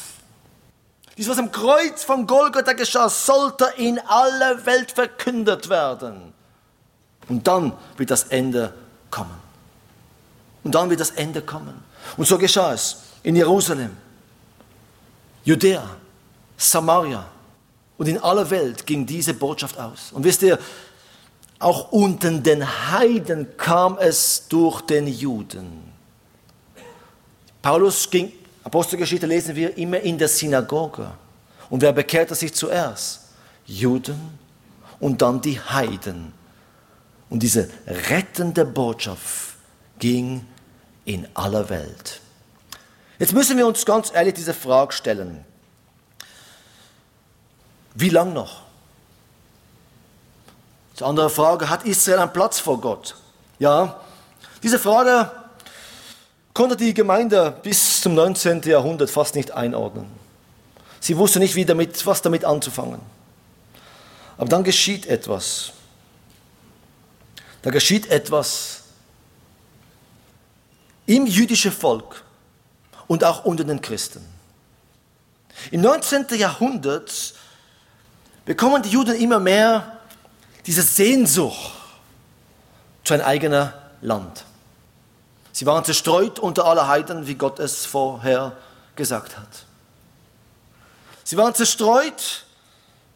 dieses, was am Kreuz von Golgatha geschah, sollte in alle Welt verkündet werden. Und dann wird das Ende kommen. Und dann wird das Ende kommen. Und so geschah es in Jerusalem, Judäa, Samaria und in aller Welt ging diese Botschaft aus. Und wisst ihr, auch unter den Heiden kam es durch den Juden. Paulus ging, Apostelgeschichte lesen wir, immer in der Synagoge. Und wer bekehrte sich zuerst? Juden und dann die Heiden. Und diese rettende Botschaft ging in aller Welt. Jetzt müssen wir uns ganz ehrlich diese Frage stellen. Wie lang noch? Die andere Frage, hat Israel einen Platz vor Gott? Ja, diese Frage konnte die Gemeinde bis zum 19. Jahrhundert fast nicht einordnen. Sie wusste nicht, wie damit, was damit anzufangen. Aber dann geschieht etwas. Da geschieht etwas, im jüdischen Volk und auch unter den Christen. Im 19. Jahrhundert bekommen die Juden immer mehr diese Sehnsucht zu einem eigenen Land. Sie waren zerstreut unter aller Heiden, wie Gott es vorher gesagt hat. Sie waren zerstreut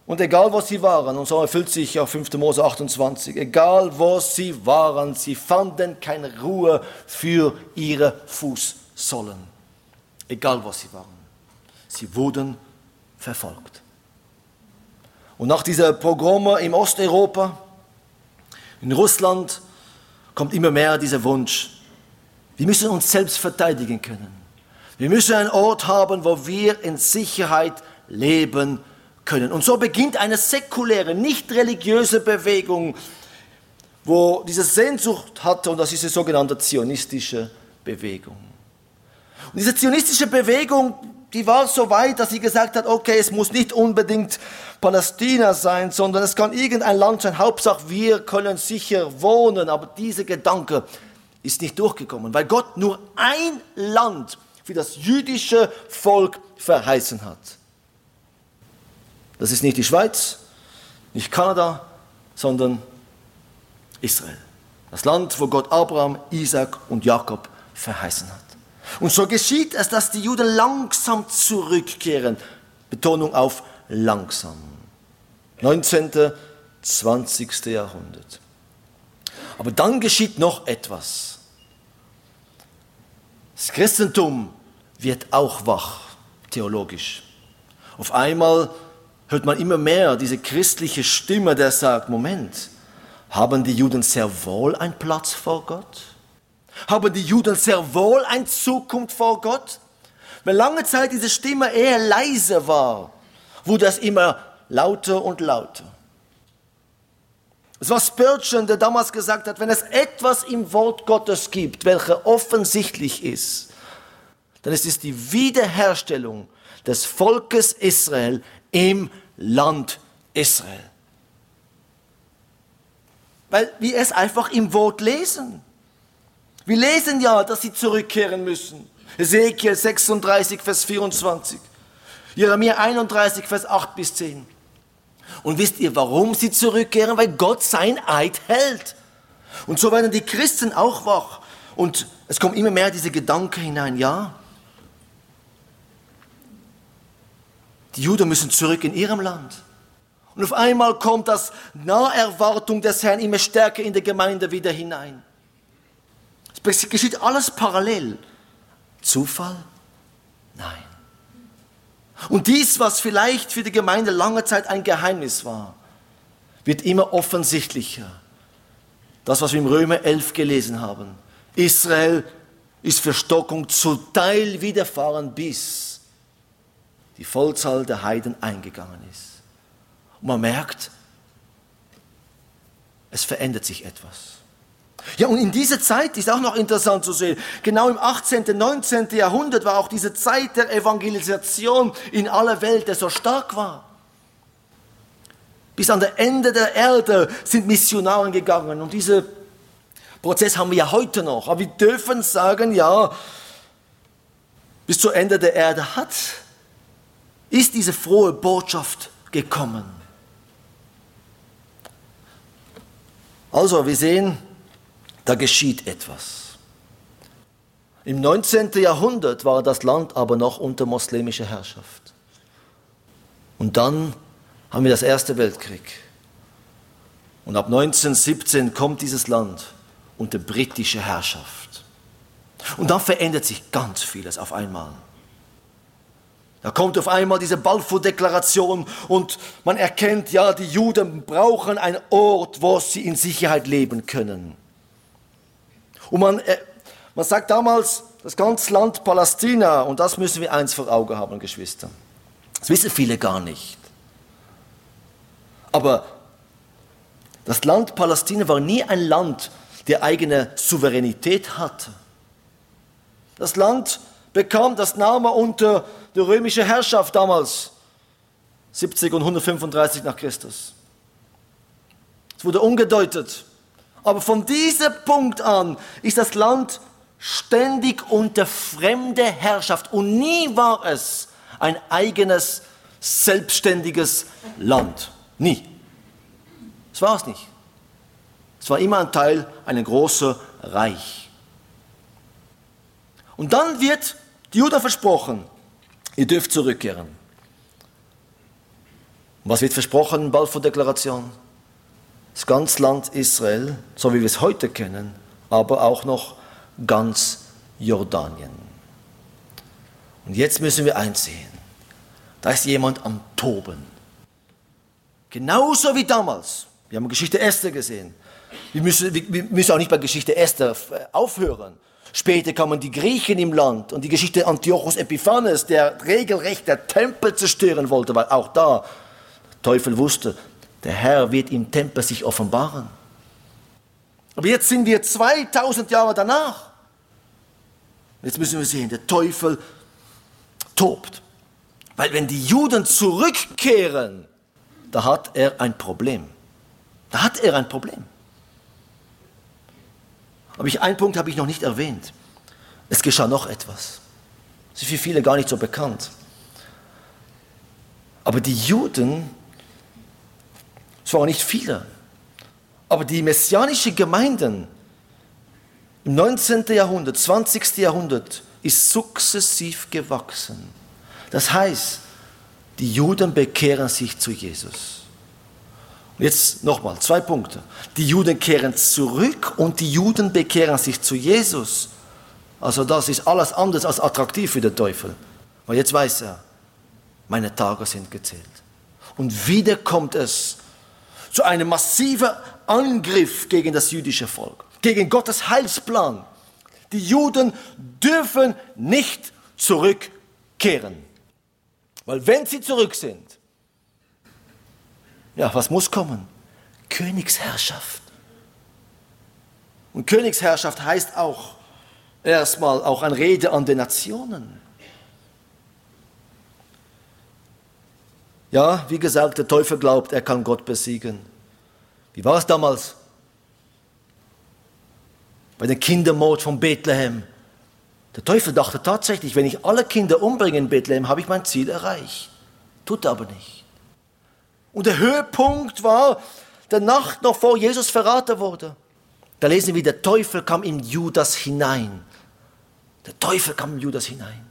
und egal wo sie waren, und so erfüllt sich auch 5. Mose 28, egal wo sie waren, sie fanden keine Ruhe für ihre Fußsohlen. Egal wo sie waren. Sie wurden verfolgt. Und nach dieser Pogrome im Osteuropa In Russland kommt immer mehr dieser Wunsch, wir müssen uns selbst verteidigen können. Wir müssen einen Ort haben, wo wir in Sicherheit leben können. Und so beginnt eine säkuläre, nicht religiöse Bewegung, wo diese Sehnsucht hatte, und das ist die sogenannte zionistische Bewegung. Und diese zionistische Bewegung, die war so weit, dass sie gesagt hat, okay, es muss nicht unbedingt Palästina sein, sondern es kann irgendein Land sein. Hauptsache, wir können sicher wohnen. Aber dieser Gedanke ist nicht durchgekommen, weil Gott nur ein Land für das jüdische Volk verheißen hat. Das ist nicht die Schweiz, nicht Kanada, sondern Israel. Das Land, wo Gott Abraham, Isaac und Jakob verheißen hat. Und so geschieht es, dass die Juden langsam zurückkehren. Betonung auf langsam. 19., 20. Jahrhundert. Aber dann geschieht noch etwas. Das Christentum wird auch wach, theologisch. Auf einmal hört man immer mehr diese christliche Stimme, der sagt, Moment, haben die Juden sehr wohl einen Platz vor Gott? Haben die Juden sehr wohl eine Zukunft vor Gott? Wenn lange Zeit diese Stimme eher leise war, wurde es immer lauter und lauter. Es war Spurgeon, der damals gesagt hat, wenn es etwas im Wort Gottes gibt, welcher offensichtlich ist, dann ist es die Wiederherstellung des Volkes Israel im Land Israel. Weil wir es einfach im Wort lesen. Wir lesen ja, dass sie zurückkehren müssen. Ezekiel 36, Vers 24. Jeremia 31, Vers 8 bis 10. Und wisst ihr, warum sie zurückkehren? Weil Gott sein Eid hält. Und so werden die Christen auch wach. Und es kommt immer mehr diese Gedanke hinein, ja, die Juden müssen zurück in ihrem Land. Und auf einmal kommt das Naherwartung des Herrn immer stärker in die Gemeinde wieder hinein. Es geschieht alles parallel. Zufall? Nein. Und dies, was vielleicht für die Gemeinde lange Zeit ein Geheimnis war, wird immer offensichtlicher. Das, was wir im Römer 11 gelesen haben. Israel ist Verstockung zu Teil widerfahren, bis die Vollzahl der Heiden eingegangen ist. Und man merkt, es verändert sich etwas. Ja, und in dieser Zeit ist auch noch interessant zu sehen, genau im 18., 19. Jahrhundert war auch diese Zeit der Evangelisation in aller Welt, der so stark war. Bis an das Ende der Erde sind Missionaren gegangen und dieser Prozess haben wir ja heute noch. Aber wir dürfen sagen, ja, bis zu Ende der Erde hat, ist diese frohe Botschaft gekommen. Also, wir sehen, da geschieht etwas. Im 19. Jahrhundert war das Land aber noch unter moslemischer Herrschaft. Und dann haben wir das Erste Weltkrieg. Und ab 1917 kommt dieses Land unter britische Herrschaft. Und dann verändert sich ganz vieles auf einmal. Da kommt auf einmal diese Balfour-Deklaration und man erkennt, ja, die Juden brauchen einen Ort, wo sie in Sicherheit leben können. Und man, äh, man sagt damals, das ganze Land Palästina, und das müssen wir eins vor Augen haben, Geschwister. Das wissen viele gar nicht. Aber das Land Palästina war nie ein Land, der eigene Souveränität hatte. Das Land bekam das Name unter der römischen Herrschaft damals, 70 und 135 nach Christus. Es wurde umgedeutet. Aber von diesem Punkt an ist das Land ständig unter fremde Herrschaft und nie war es ein eigenes, selbstständiges Land. Nie. Das war es nicht. Es war immer ein Teil eines großen Reich. Und dann wird die Juda versprochen, ihr dürft zurückkehren. Was wird versprochen in Balfour-Deklaration? das ganze Land Israel, so wie wir es heute kennen, aber auch noch ganz Jordanien. Und jetzt müssen wir einsehen, da ist jemand am Toben. Genauso wie damals, Wir haben Geschichte Esther gesehen. Wir müssen, wir müssen auch nicht bei Geschichte Esther aufhören. Später kamen die Griechen im Land und die Geschichte Antiochus Epiphanes, der regelrecht der Tempel zerstören wollte, weil auch da der Teufel wusste, der Herr wird im Tempel sich offenbaren. Aber jetzt sind wir 2000 Jahre danach. Jetzt müssen wir sehen, der Teufel tobt. Weil wenn die Juden zurückkehren, da hat er ein Problem. Da hat er ein Problem. Aber ich, einen Punkt habe ich noch nicht erwähnt. Es geschah noch etwas. Das ist für viele gar nicht so bekannt. Aber die Juden, es waren nicht viele, aber die messianischen Gemeinden im 19. Jahrhundert, 20. Jahrhundert ist sukzessiv gewachsen. Das heißt, die Juden bekehren sich zu Jesus. Jetzt nochmal, zwei Punkte. Die Juden kehren zurück und die Juden bekehren sich zu Jesus. Also das ist alles anders als attraktiv für den Teufel. Weil jetzt weiß er, meine Tage sind gezählt. Und wieder kommt es zu einem massiven Angriff gegen das jüdische Volk, gegen Gottes Heilsplan. Die Juden dürfen nicht zurückkehren. Weil wenn sie zurück sind, ja, was muss kommen? Königsherrschaft. Und Königsherrschaft heißt auch erstmal auch eine Rede an die Nationen. Ja, wie gesagt, der Teufel glaubt, er kann Gott besiegen. Wie war es damals? Bei dem Kindermord von Bethlehem. Der Teufel dachte tatsächlich, wenn ich alle Kinder umbringe in Bethlehem, habe ich mein Ziel erreicht. Tut er aber nicht. Und der Höhepunkt war der Nacht noch vor Jesus verraten wurde. Da lesen wir, der Teufel kam in Judas hinein. Der Teufel kam in Judas hinein.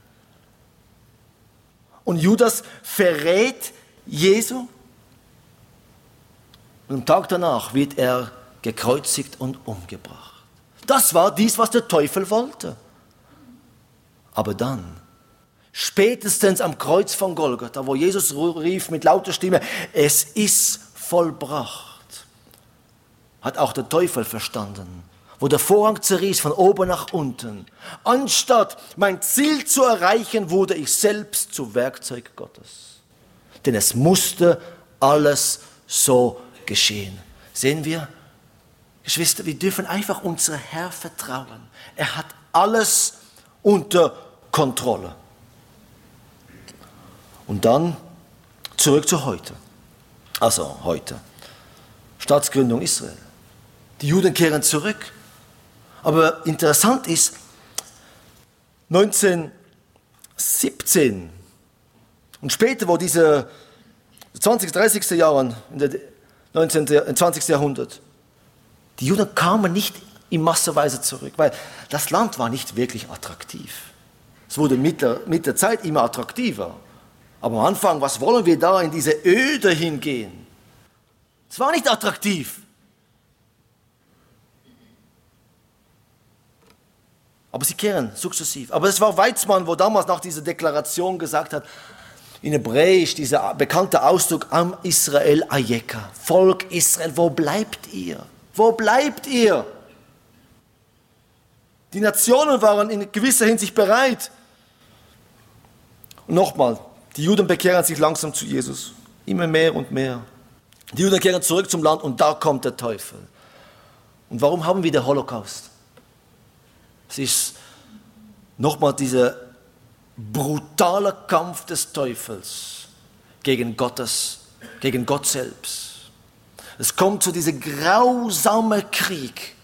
Und Judas verrät Jesu. Und am Tag danach wird er gekreuzigt und umgebracht. Das war dies, was der Teufel wollte. Aber dann Spätestens am Kreuz von Golgatha, wo Jesus rief mit lauter Stimme, es ist vollbracht, hat auch der Teufel verstanden, wo der Vorhang zerriss von oben nach unten. Anstatt mein Ziel zu erreichen, wurde ich selbst zu Werkzeug Gottes. Denn es musste alles so geschehen. Sehen wir, Geschwister, wir dürfen einfach unser Herr vertrauen. Er hat alles unter Kontrolle. Und dann zurück zu heute. Also heute. Staatsgründung Israel. Die Juden kehren zurück. Aber interessant ist, 1917 und später, wo diese 20, 30. Jahren, in der 19, 20. Jahrhundert, die Juden kamen nicht in Massenweise zurück, weil das Land war nicht wirklich attraktiv. Es wurde mit der, mit der Zeit immer attraktiver. Aber am Anfang, was wollen wir da in diese Öde hingehen? Es war nicht attraktiv. Aber sie kehren sukzessiv. Aber es war Weizmann, wo damals nach dieser Deklaration gesagt hat, in Hebräisch dieser bekannte Ausdruck Am Israel Ayeka, Volk Israel, wo bleibt ihr? Wo bleibt ihr? Die Nationen waren in gewisser Hinsicht bereit. Und nochmal, die Juden bekehren sich langsam zu Jesus. Immer mehr und mehr. Die Juden kehren zurück zum Land und da kommt der Teufel. Und warum haben wir den Holocaust? Es ist nochmal dieser brutale Kampf des Teufels gegen Gottes, gegen Gott selbst. Es kommt zu diesem grausamen Krieg,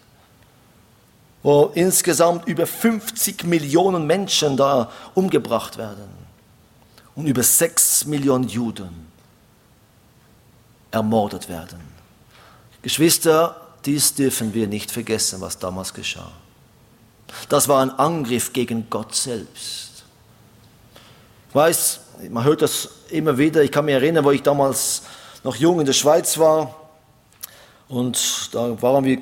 wo insgesamt über 50 Millionen Menschen da umgebracht werden und über sechs Millionen Juden ermordet werden. Geschwister, dies dürfen wir nicht vergessen, was damals geschah. Das war ein Angriff gegen Gott selbst. Ich weiß, man hört das immer wieder. Ich kann mich erinnern, wo ich damals noch jung in der Schweiz war. Und da waren wir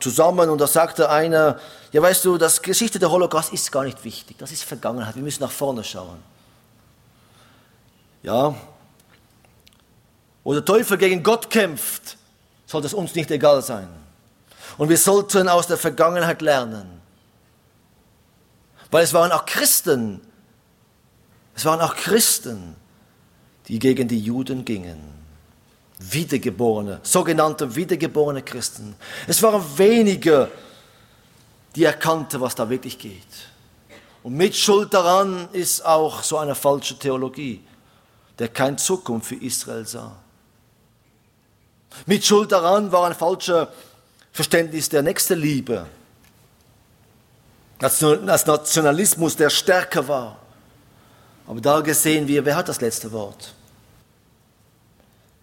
zusammen und da sagte einer, ja weißt du, das Geschichte der Holocaust ist gar nicht wichtig. Das ist Vergangenheit. Wir müssen nach vorne schauen ja, wo der Teufel gegen Gott kämpft, sollte es uns nicht egal sein. Und wir sollten aus der Vergangenheit lernen. Weil es waren auch Christen, es waren auch Christen, die gegen die Juden gingen. Wiedergeborene, sogenannte wiedergeborene Christen. Es waren wenige, die erkannten, was da wirklich geht. Und mit Schuld daran ist auch so eine falsche Theologie, der keine Zukunft für Israel sah. Mit Schuld daran war ein falscher Verständnis der nächste Liebe. Als Nationalismus, der stärker war. Aber da gesehen wir, wer hat das letzte Wort?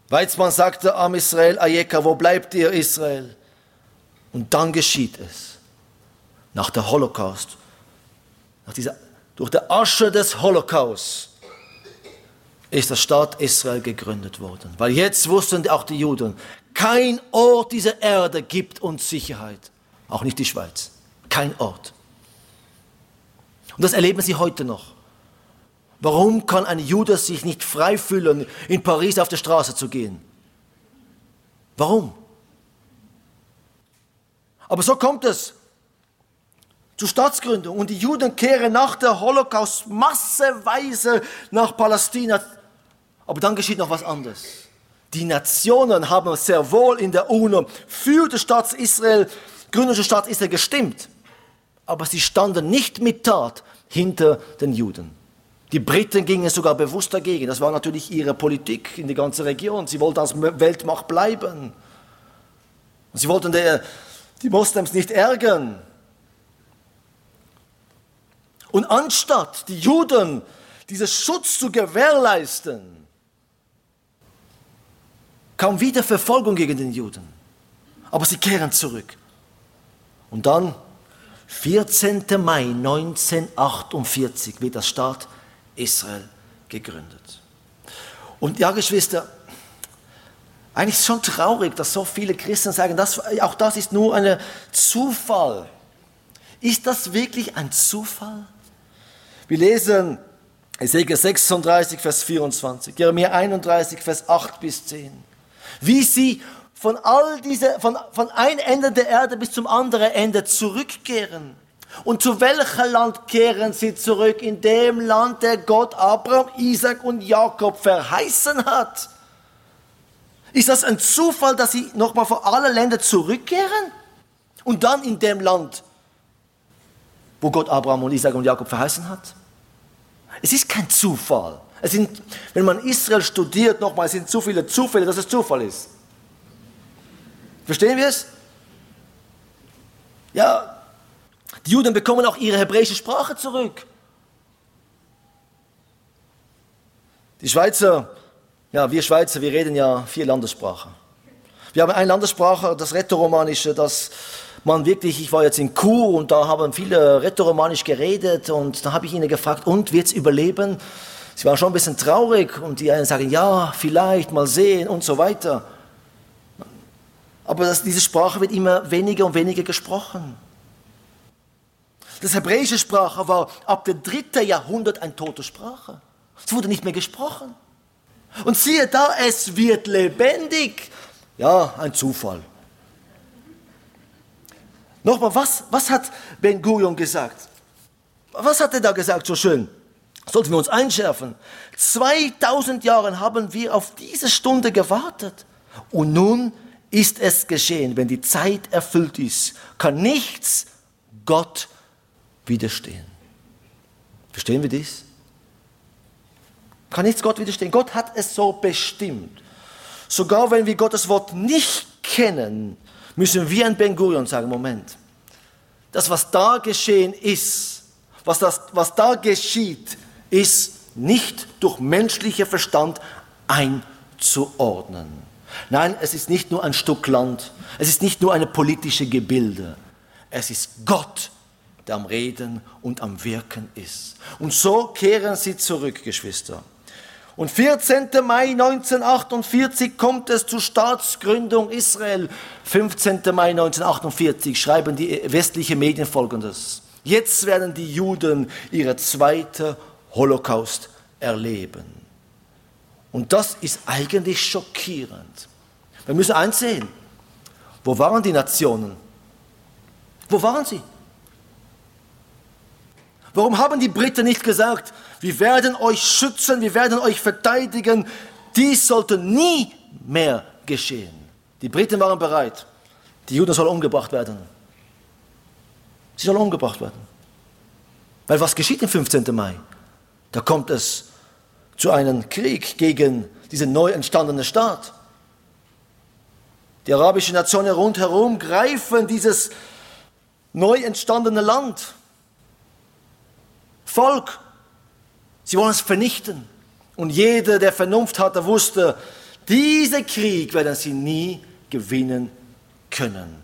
Weizmann sagte am Israel, Ayeka, wo bleibt ihr Israel? Und dann geschieht es. Nach der Holocaust, nach dieser, durch der Asche des Holocaust ist der Staat Israel gegründet worden. Weil jetzt wussten auch die Juden, kein Ort dieser Erde gibt uns Sicherheit. Auch nicht die Schweiz. Kein Ort. Und das erleben sie heute noch. Warum kann ein Jude sich nicht frei fühlen, in Paris auf der Straße zu gehen? Warum? Aber so kommt es zur Staatsgründung und die Juden kehren nach der Holocaust masseweise nach Palästina. Aber dann geschieht noch was anderes. Die Nationen haben sehr wohl in der UNO für die Staat Israel, gründliche Staat Israel gestimmt. Aber sie standen nicht mit Tat hinter den Juden. Die Briten gingen sogar bewusst dagegen. Das war natürlich ihre Politik in die ganze Region. Sie wollten als Weltmacht bleiben. Sie wollten die Moslems nicht ärgern. Und anstatt die Juden diesen Schutz zu gewährleisten, kam wieder Verfolgung gegen den Juden. Aber sie kehren zurück. Und dann, 14. Mai 1948, wird das Staat Israel gegründet. Und ja, Geschwister, eigentlich ist schon traurig, dass so viele Christen sagen, das, auch das ist nur ein Zufall. Ist das wirklich ein Zufall? Wir lesen Ezekiel 36, Vers 24, Jeremia 31, Vers 8 bis 10. Wie sie von all diese, von, von ein Ende der Erde bis zum anderen Ende zurückkehren. Und zu welchem Land kehren sie zurück? In dem Land, der Gott Abraham, Isaac und Jakob verheißen hat. Ist das ein Zufall, dass sie nochmal vor alle Länder zurückkehren? Und dann in dem Land, wo Gott Abraham und Isaac und Jakob verheißen hat? Es ist kein Zufall. Es sind, wenn man Israel studiert, nochmal, es sind zu viele Zufälle, dass es Zufall ist. Verstehen wir es? Ja, die Juden bekommen auch ihre hebräische Sprache zurück. Die Schweizer, ja, wir Schweizer, wir reden ja vier Landessprachen. Wir haben eine Landessprache, das Rätoromanische, das man wirklich, ich war jetzt in Chur und da haben viele Rätoromanisch geredet und da habe ich ihnen gefragt, und wird es überleben? Sie waren schon ein bisschen traurig und die einen sagen, ja, vielleicht, mal sehen und so weiter. Aber das, diese Sprache wird immer weniger und weniger gesprochen. Das hebräische Sprache war ab dem dritten Jahrhundert eine tote Sprache. Es wurde nicht mehr gesprochen. Und siehe da, es wird lebendig. Ja, ein Zufall. Nochmal, was, was hat Ben Gurion gesagt? Was hat er da gesagt so schön? Sollten wir uns einschärfen. 2000 Jahre haben wir auf diese Stunde gewartet. Und nun ist es geschehen. Wenn die Zeit erfüllt ist, kann nichts Gott widerstehen. Verstehen wir dies? Kann nichts Gott widerstehen. Gott hat es so bestimmt. Sogar wenn wir Gottes Wort nicht kennen, müssen wir an Ben Gurion sagen, Moment, das, was da geschehen ist, was, das, was da geschieht, ist nicht durch menschlicher Verstand einzuordnen. Nein, es ist nicht nur ein Stück Land, es ist nicht nur eine politische Gebilde, es ist Gott, der am Reden und am Wirken ist. Und so kehren sie zurück, Geschwister. Und 14. Mai 1948 kommt es zur Staatsgründung Israel. 15. Mai 1948 schreiben die westlichen Medien folgendes. Jetzt werden die Juden ihre zweite Holocaust erleben. Und das ist eigentlich schockierend. Wir müssen eins sehen. Wo waren die Nationen? Wo waren sie? Warum haben die Briten nicht gesagt, wir werden euch schützen, wir werden euch verteidigen? Dies sollte nie mehr geschehen. Die Briten waren bereit. Die Juden sollen umgebracht werden. Sie sollen umgebracht werden. Weil was geschieht am 15. Mai? Da kommt es zu einem Krieg gegen diesen neu entstandenen Staat. Die arabischen Nationen rundherum greifen dieses neu entstandene Land. Volk. Sie wollen es vernichten. Und jeder, der Vernunft hatte, wusste, diesen Krieg werden sie nie gewinnen können.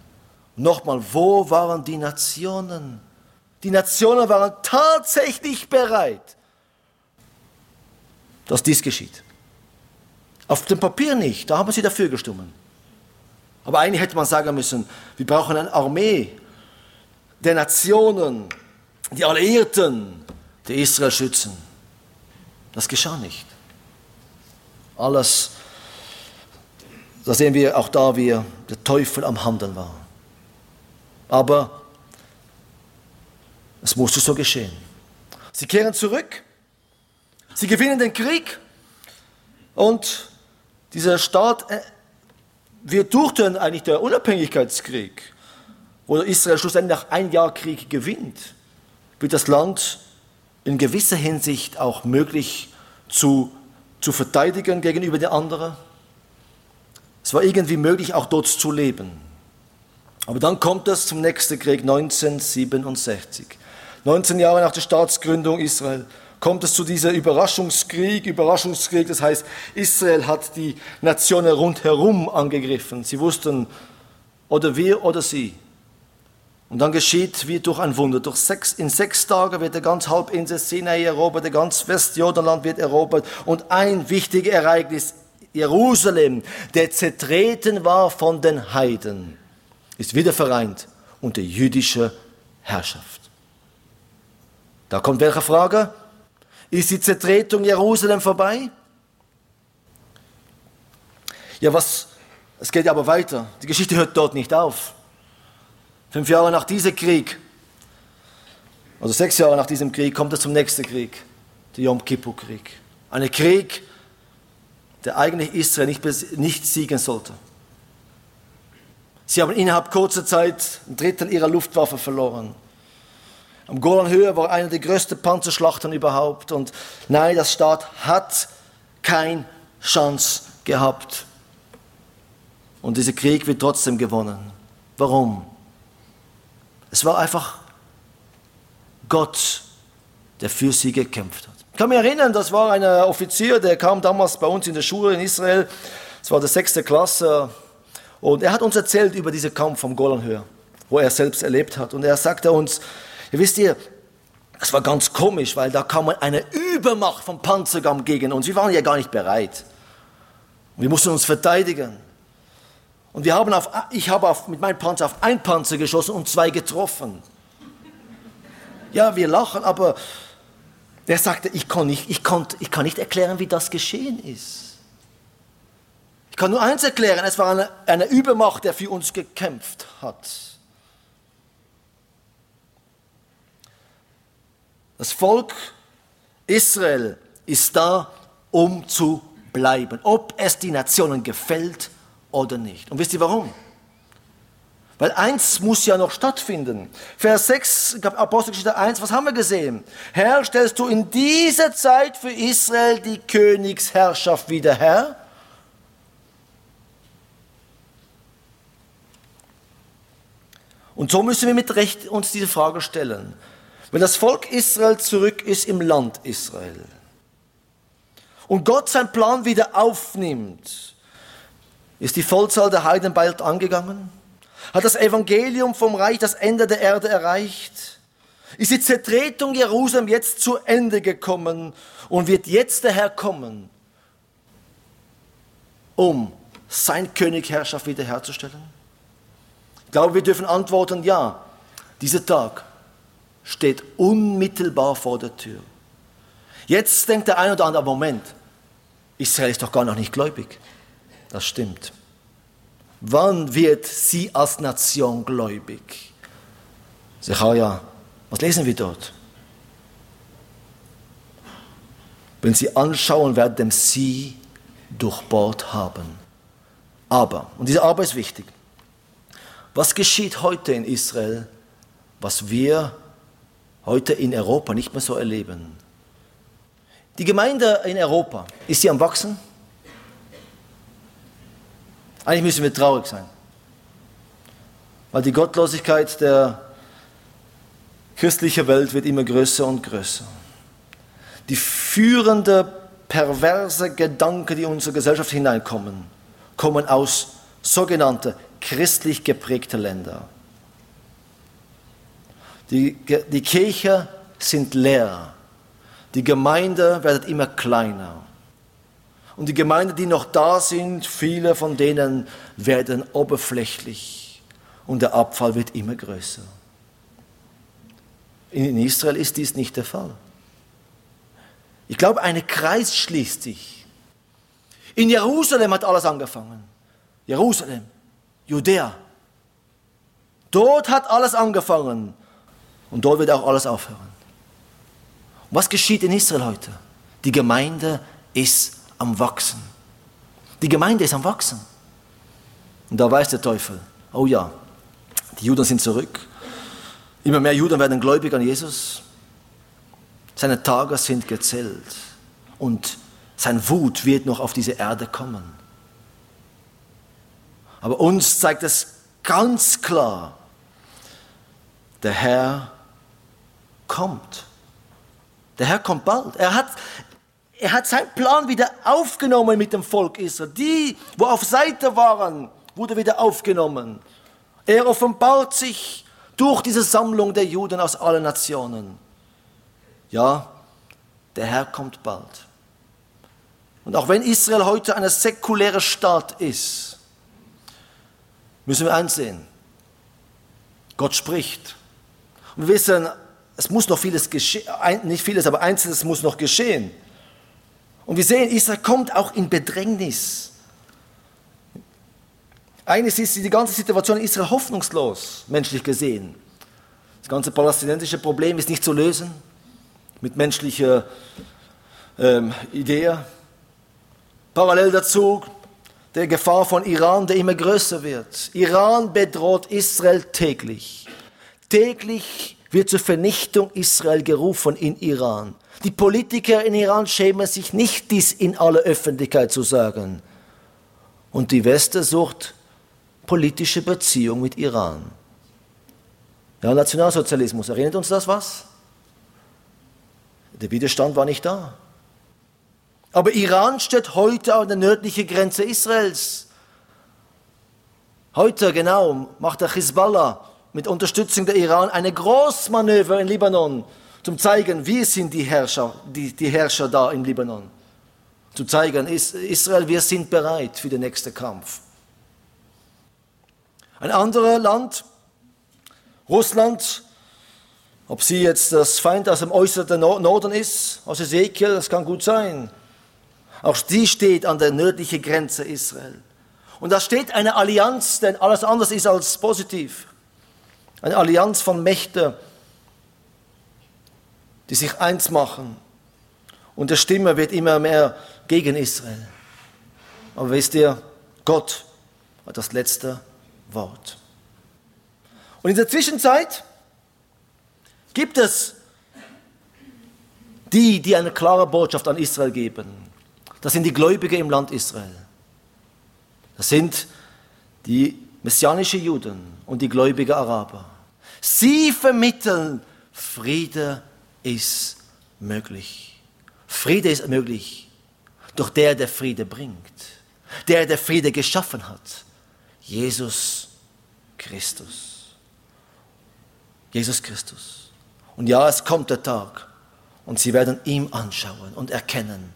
Nochmal, wo waren die Nationen? Die Nationen waren tatsächlich bereit, dass dies geschieht. Auf dem Papier nicht, da haben sie dafür gestimmt. Aber eigentlich hätte man sagen müssen, wir brauchen eine Armee der Nationen, die Alliierten, die Israel schützen. Das geschah nicht. Alles, da sehen wir auch da, wie der Teufel am Handeln war. Aber es musste so geschehen. Sie kehren zurück, sie gewinnen den Krieg und dieser Staat äh, wird durch den, eigentlich der Unabhängigkeitskrieg, wo Israel schlussendlich nach ein Jahr Krieg gewinnt, wird das Land in gewisser Hinsicht auch möglich zu, zu verteidigen gegenüber den anderen. Es war irgendwie möglich, auch dort zu leben. Aber dann kommt es zum nächsten Krieg 1967. 19 Jahre nach der Staatsgründung Israel kommt es zu dieser Überraschungskrieg. Überraschungskrieg, das heißt, Israel hat die Nationen rundherum angegriffen. Sie wussten, oder wir oder sie. Und dann geschieht wie durch ein Wunder. Durch sechs, in sechs Tagen wird der ganze Halbinsel Sinai erobert, der ganze Westjordanland wird erobert. Und ein wichtiges Ereignis, Jerusalem, der zertreten war von den Heiden, ist wieder vereint unter jüdischer Herrschaft. Da kommt welche Frage? Ist die Zertretung Jerusalem vorbei? Ja, was? Es geht aber weiter. Die Geschichte hört dort nicht auf. Fünf Jahre nach diesem Krieg, also sechs Jahre nach diesem Krieg, kommt es zum nächsten Krieg, der Yom Kippur-Krieg. Ein Krieg, der eigentlich Israel nicht, nicht siegen sollte. Sie haben innerhalb kurzer Zeit ein Drittel ihrer Luftwaffe verloren. Am Golanhöhe war eine der größten Panzerschlachten überhaupt. Und nein, das Staat hat keine Chance gehabt. Und dieser Krieg wird trotzdem gewonnen. Warum? Es war einfach Gott, der für sie gekämpft hat. Ich kann mich erinnern, das war ein Offizier, der kam damals bei uns in der Schule in Israel. Es war der sechste Klasse. Und er hat uns erzählt über diesen Kampf vom Golanhöhe, wo er selbst erlebt hat. Und er sagte uns, ihr wisst ihr, es war ganz komisch, weil da kam eine Übermacht vom Panzergamm gegen uns. Wir waren ja gar nicht bereit. Wir mussten uns verteidigen. Und wir haben auf, ich habe auf, mit meinem Panzer auf ein Panzer geschossen und zwei getroffen. Ja, wir lachen, aber er sagte, ich kann, nicht, ich, kann, ich kann nicht erklären, wie das geschehen ist. Ich kann nur eins erklären, es war eine, eine Übermacht, der für uns gekämpft hat. Das Volk Israel ist da, um zu bleiben, ob es die Nationen gefällt oder nicht. Und wisst ihr warum? Weil eins muss ja noch stattfinden. Vers 6, Apostelgeschichte 1, was haben wir gesehen? Herr, stellst du in dieser Zeit für Israel die Königsherrschaft wieder her? Und so müssen wir mit Recht uns diese Frage stellen. Wenn das Volk Israel zurück ist im Land Israel und Gott seinen Plan wieder aufnimmt, ist die Vollzahl der Heiden bald angegangen? Hat das Evangelium vom Reich das Ende der Erde erreicht? Ist die Zertretung Jerusalem jetzt zu Ende gekommen und wird jetzt der Herr kommen, um sein Königherrschaft wiederherzustellen? Ich glaube, wir dürfen antworten, ja, dieser Tag steht unmittelbar vor der Tür. Jetzt denkt der ein oder andere, Moment, Israel ist doch gar noch nicht gläubig. Das stimmt. Wann wird sie als Nation gläubig? Sacharja, was lesen wir dort? Wenn sie anschauen, werden sie durchbohrt haben. Aber, und diese Aber ist wichtig, was geschieht heute in Israel, was wir heute in Europa nicht mehr so erleben? Die Gemeinde in Europa, ist sie am Wachsen? Eigentlich müssen wir traurig sein, weil die Gottlosigkeit der christlichen Welt wird immer größer und größer. Die führende, perverse Gedanken, die in unsere Gesellschaft hineinkommen, kommen aus sogenannten christlich geprägten Ländern. Die, die Kirche sind leer. Die Gemeinde wird immer kleiner. Und die Gemeinden, die noch da sind, viele von denen werden oberflächlich und der Abfall wird immer größer. In Israel ist dies nicht der Fall. Ich glaube, ein Kreis schließt sich. In Jerusalem hat alles angefangen. Jerusalem, Judäa. Dort hat alles angefangen und dort wird auch alles aufhören. Was geschieht in Israel heute? Die Gemeinde ist am Wachsen. Die Gemeinde ist am Wachsen. Und da weiß der Teufel, oh ja, die Juden sind zurück. Immer mehr Juden werden gläubig an Jesus. Seine Tage sind gezählt. Und sein Wut wird noch auf diese Erde kommen. Aber uns zeigt es ganz klar, der Herr kommt. Der Herr kommt bald. Er hat, er hat seinen Plan wieder aufgenommen mit dem Volk Israel. Die, wo auf Seite waren, wurde wieder aufgenommen. Er offenbart sich durch diese Sammlung der Juden aus allen Nationen. Ja, der Herr kommt bald. Und auch wenn Israel heute eine säkuläre Staat ist, müssen wir einsehen, Gott spricht. Und wir wissen, es muss noch vieles geschehen, nicht vieles, aber einzelnes muss noch geschehen. Und wir sehen, Israel kommt auch in Bedrängnis. Eines ist die ganze Situation in Israel hoffnungslos, menschlich gesehen. Das ganze palästinensische Problem ist nicht zu lösen mit menschlicher ähm, Idee. Parallel dazu der Gefahr von Iran, der immer größer wird. Iran bedroht Israel täglich. Täglich wird zur Vernichtung Israel gerufen in Iran. Die Politiker in Iran schämen sich nicht, dies in aller Öffentlichkeit zu sagen. Und die Westen sucht politische Beziehung mit Iran. Ja, Nationalsozialismus, erinnert uns das was? Der Widerstand war nicht da. Aber Iran steht heute an der nördlichen Grenze Israels. Heute genau macht der Hezbollah mit Unterstützung der Iran eine Großmanöver in Libanon zum zeigen, wie sind die Herrscher, die, die Herrscher da im Libanon. Zu zeigen, Israel, wir sind bereit für den nächsten Kampf. Ein anderes Land, Russland, ob sie jetzt das Feind aus dem äußeren Norden ist, aus Ezekiel, das kann gut sein. Auch sie steht an der nördlichen Grenze Israel. Und da steht eine Allianz, denn alles anders ist als positiv. Eine Allianz von Mächten, die sich eins machen. Und der Stimme wird immer mehr gegen Israel. Aber wisst ihr, Gott hat das letzte Wort. Und in der Zwischenzeit gibt es die, die eine klare Botschaft an Israel geben. Das sind die Gläubigen im Land Israel. Das sind die messianischen Juden und die gläubigen Araber. Sie vermitteln Friede ist möglich. Friede ist möglich durch der, der Friede bringt. Der, der Friede geschaffen hat. Jesus Christus. Jesus Christus. Und ja, es kommt der Tag und sie werden ihm anschauen und erkennen,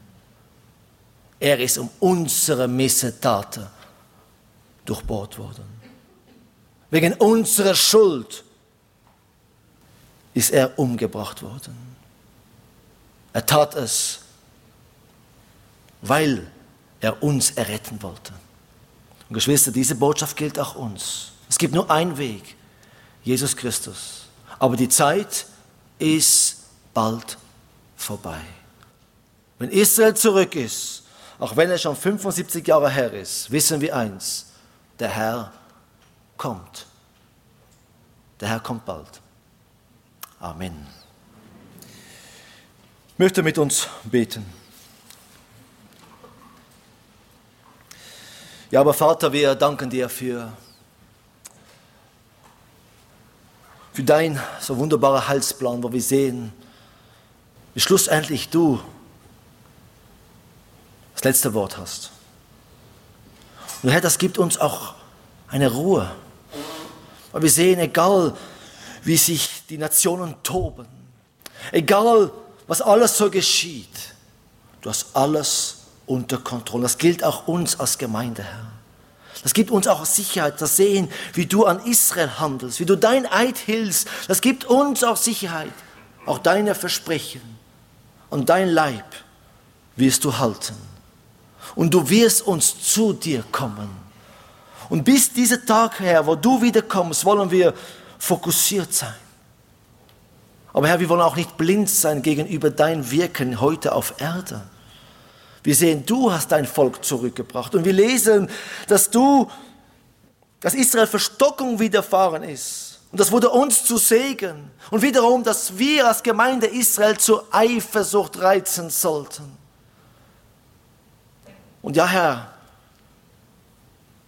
er ist um unsere Missetaten durchbohrt worden. Wegen unserer Schuld ist er umgebracht worden. Er tat es, weil er uns erretten wollte. Und Geschwister, diese Botschaft gilt auch uns. Es gibt nur einen Weg, Jesus Christus. Aber die Zeit ist bald vorbei. Wenn Israel zurück ist, auch wenn er schon 75 Jahre her ist, wissen wir eins, der Herr kommt. Der Herr kommt bald. Amen. Ich möchte mit uns beten. Ja, aber Vater, wir danken dir für, für dein so wunderbarer Heilsplan, wo wir sehen, wie schlussendlich du das letzte Wort hast. Und Herr, das gibt uns auch eine Ruhe. Weil wir sehen, egal wie sich die Nationen toben, egal was alles so geschieht, du hast alles unter Kontrolle. Das gilt auch uns als Gemeinde, Herr. Das gibt uns auch Sicherheit, das Sehen, wie du an Israel handelst, wie du dein Eid hilfst. Das gibt uns auch Sicherheit, auch deine Versprechen. Und dein Leib wirst du halten. Und du wirst uns zu dir kommen. Und bis dieser Tag her, wo du wiederkommst, wollen wir fokussiert sein. Aber Herr, wir wollen auch nicht blind sein gegenüber dein Wirken heute auf Erde. Wir sehen, du hast dein Volk zurückgebracht. Und wir lesen, dass du, dass Israel Verstockung widerfahren ist. Und das wurde uns zu Segen. Und wiederum, dass wir als Gemeinde Israel zur Eifersucht reizen sollten. Und ja, Herr,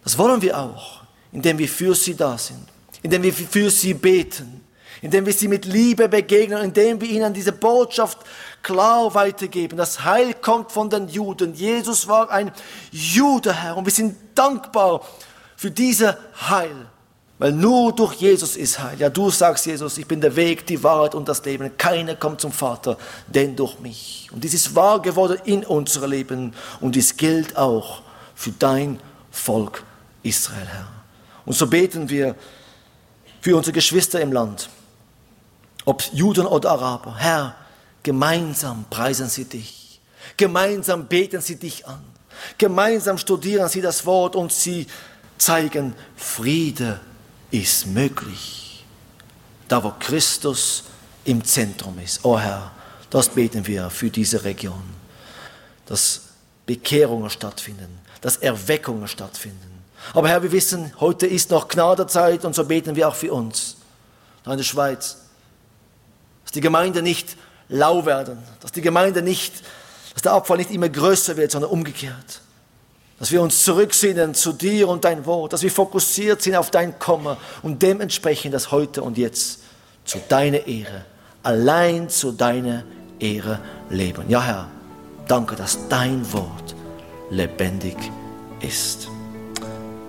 das wollen wir auch, indem wir für sie da sind, indem wir für sie beten, indem wir sie mit Liebe begegnen, indem wir ihnen diese Botschaft klar weitergeben. Das Heil kommt von den Juden. Jesus war ein Jude, Herr, und wir sind dankbar für diese Heil. Weil nur durch Jesus ist Heil. Ja, du sagst Jesus, ich bin der Weg, die Wahrheit und das Leben. Keiner kommt zum Vater, denn durch mich. Und dies ist wahr geworden in unserem Leben und dies gilt auch für dein Volk Israel, Herr. Und so beten wir für unsere Geschwister im Land, ob Juden oder Araber. Herr, gemeinsam preisen sie dich. Gemeinsam beten sie dich an. Gemeinsam studieren sie das Wort und sie zeigen, Friede ist möglich. Da, wo Christus im Zentrum ist. Oh Herr, das beten wir für diese Region. Dass Bekehrungen stattfinden, dass Erweckungen stattfinden. Aber Herr, wir wissen, heute ist noch Gnadezeit und so beten wir auch für uns. In der Schweiz. Dass die Gemeinde nicht lau werden, dass die Gemeinde nicht, dass der Abfall nicht immer größer wird, sondern umgekehrt. Dass wir uns zurücksinnen zu dir und dein Wort, dass wir fokussiert sind auf dein Kommen und dementsprechend das heute und jetzt zu deiner Ehre, allein zu deiner Ehre leben. Ja, Herr, danke, dass dein Wort lebendig ist.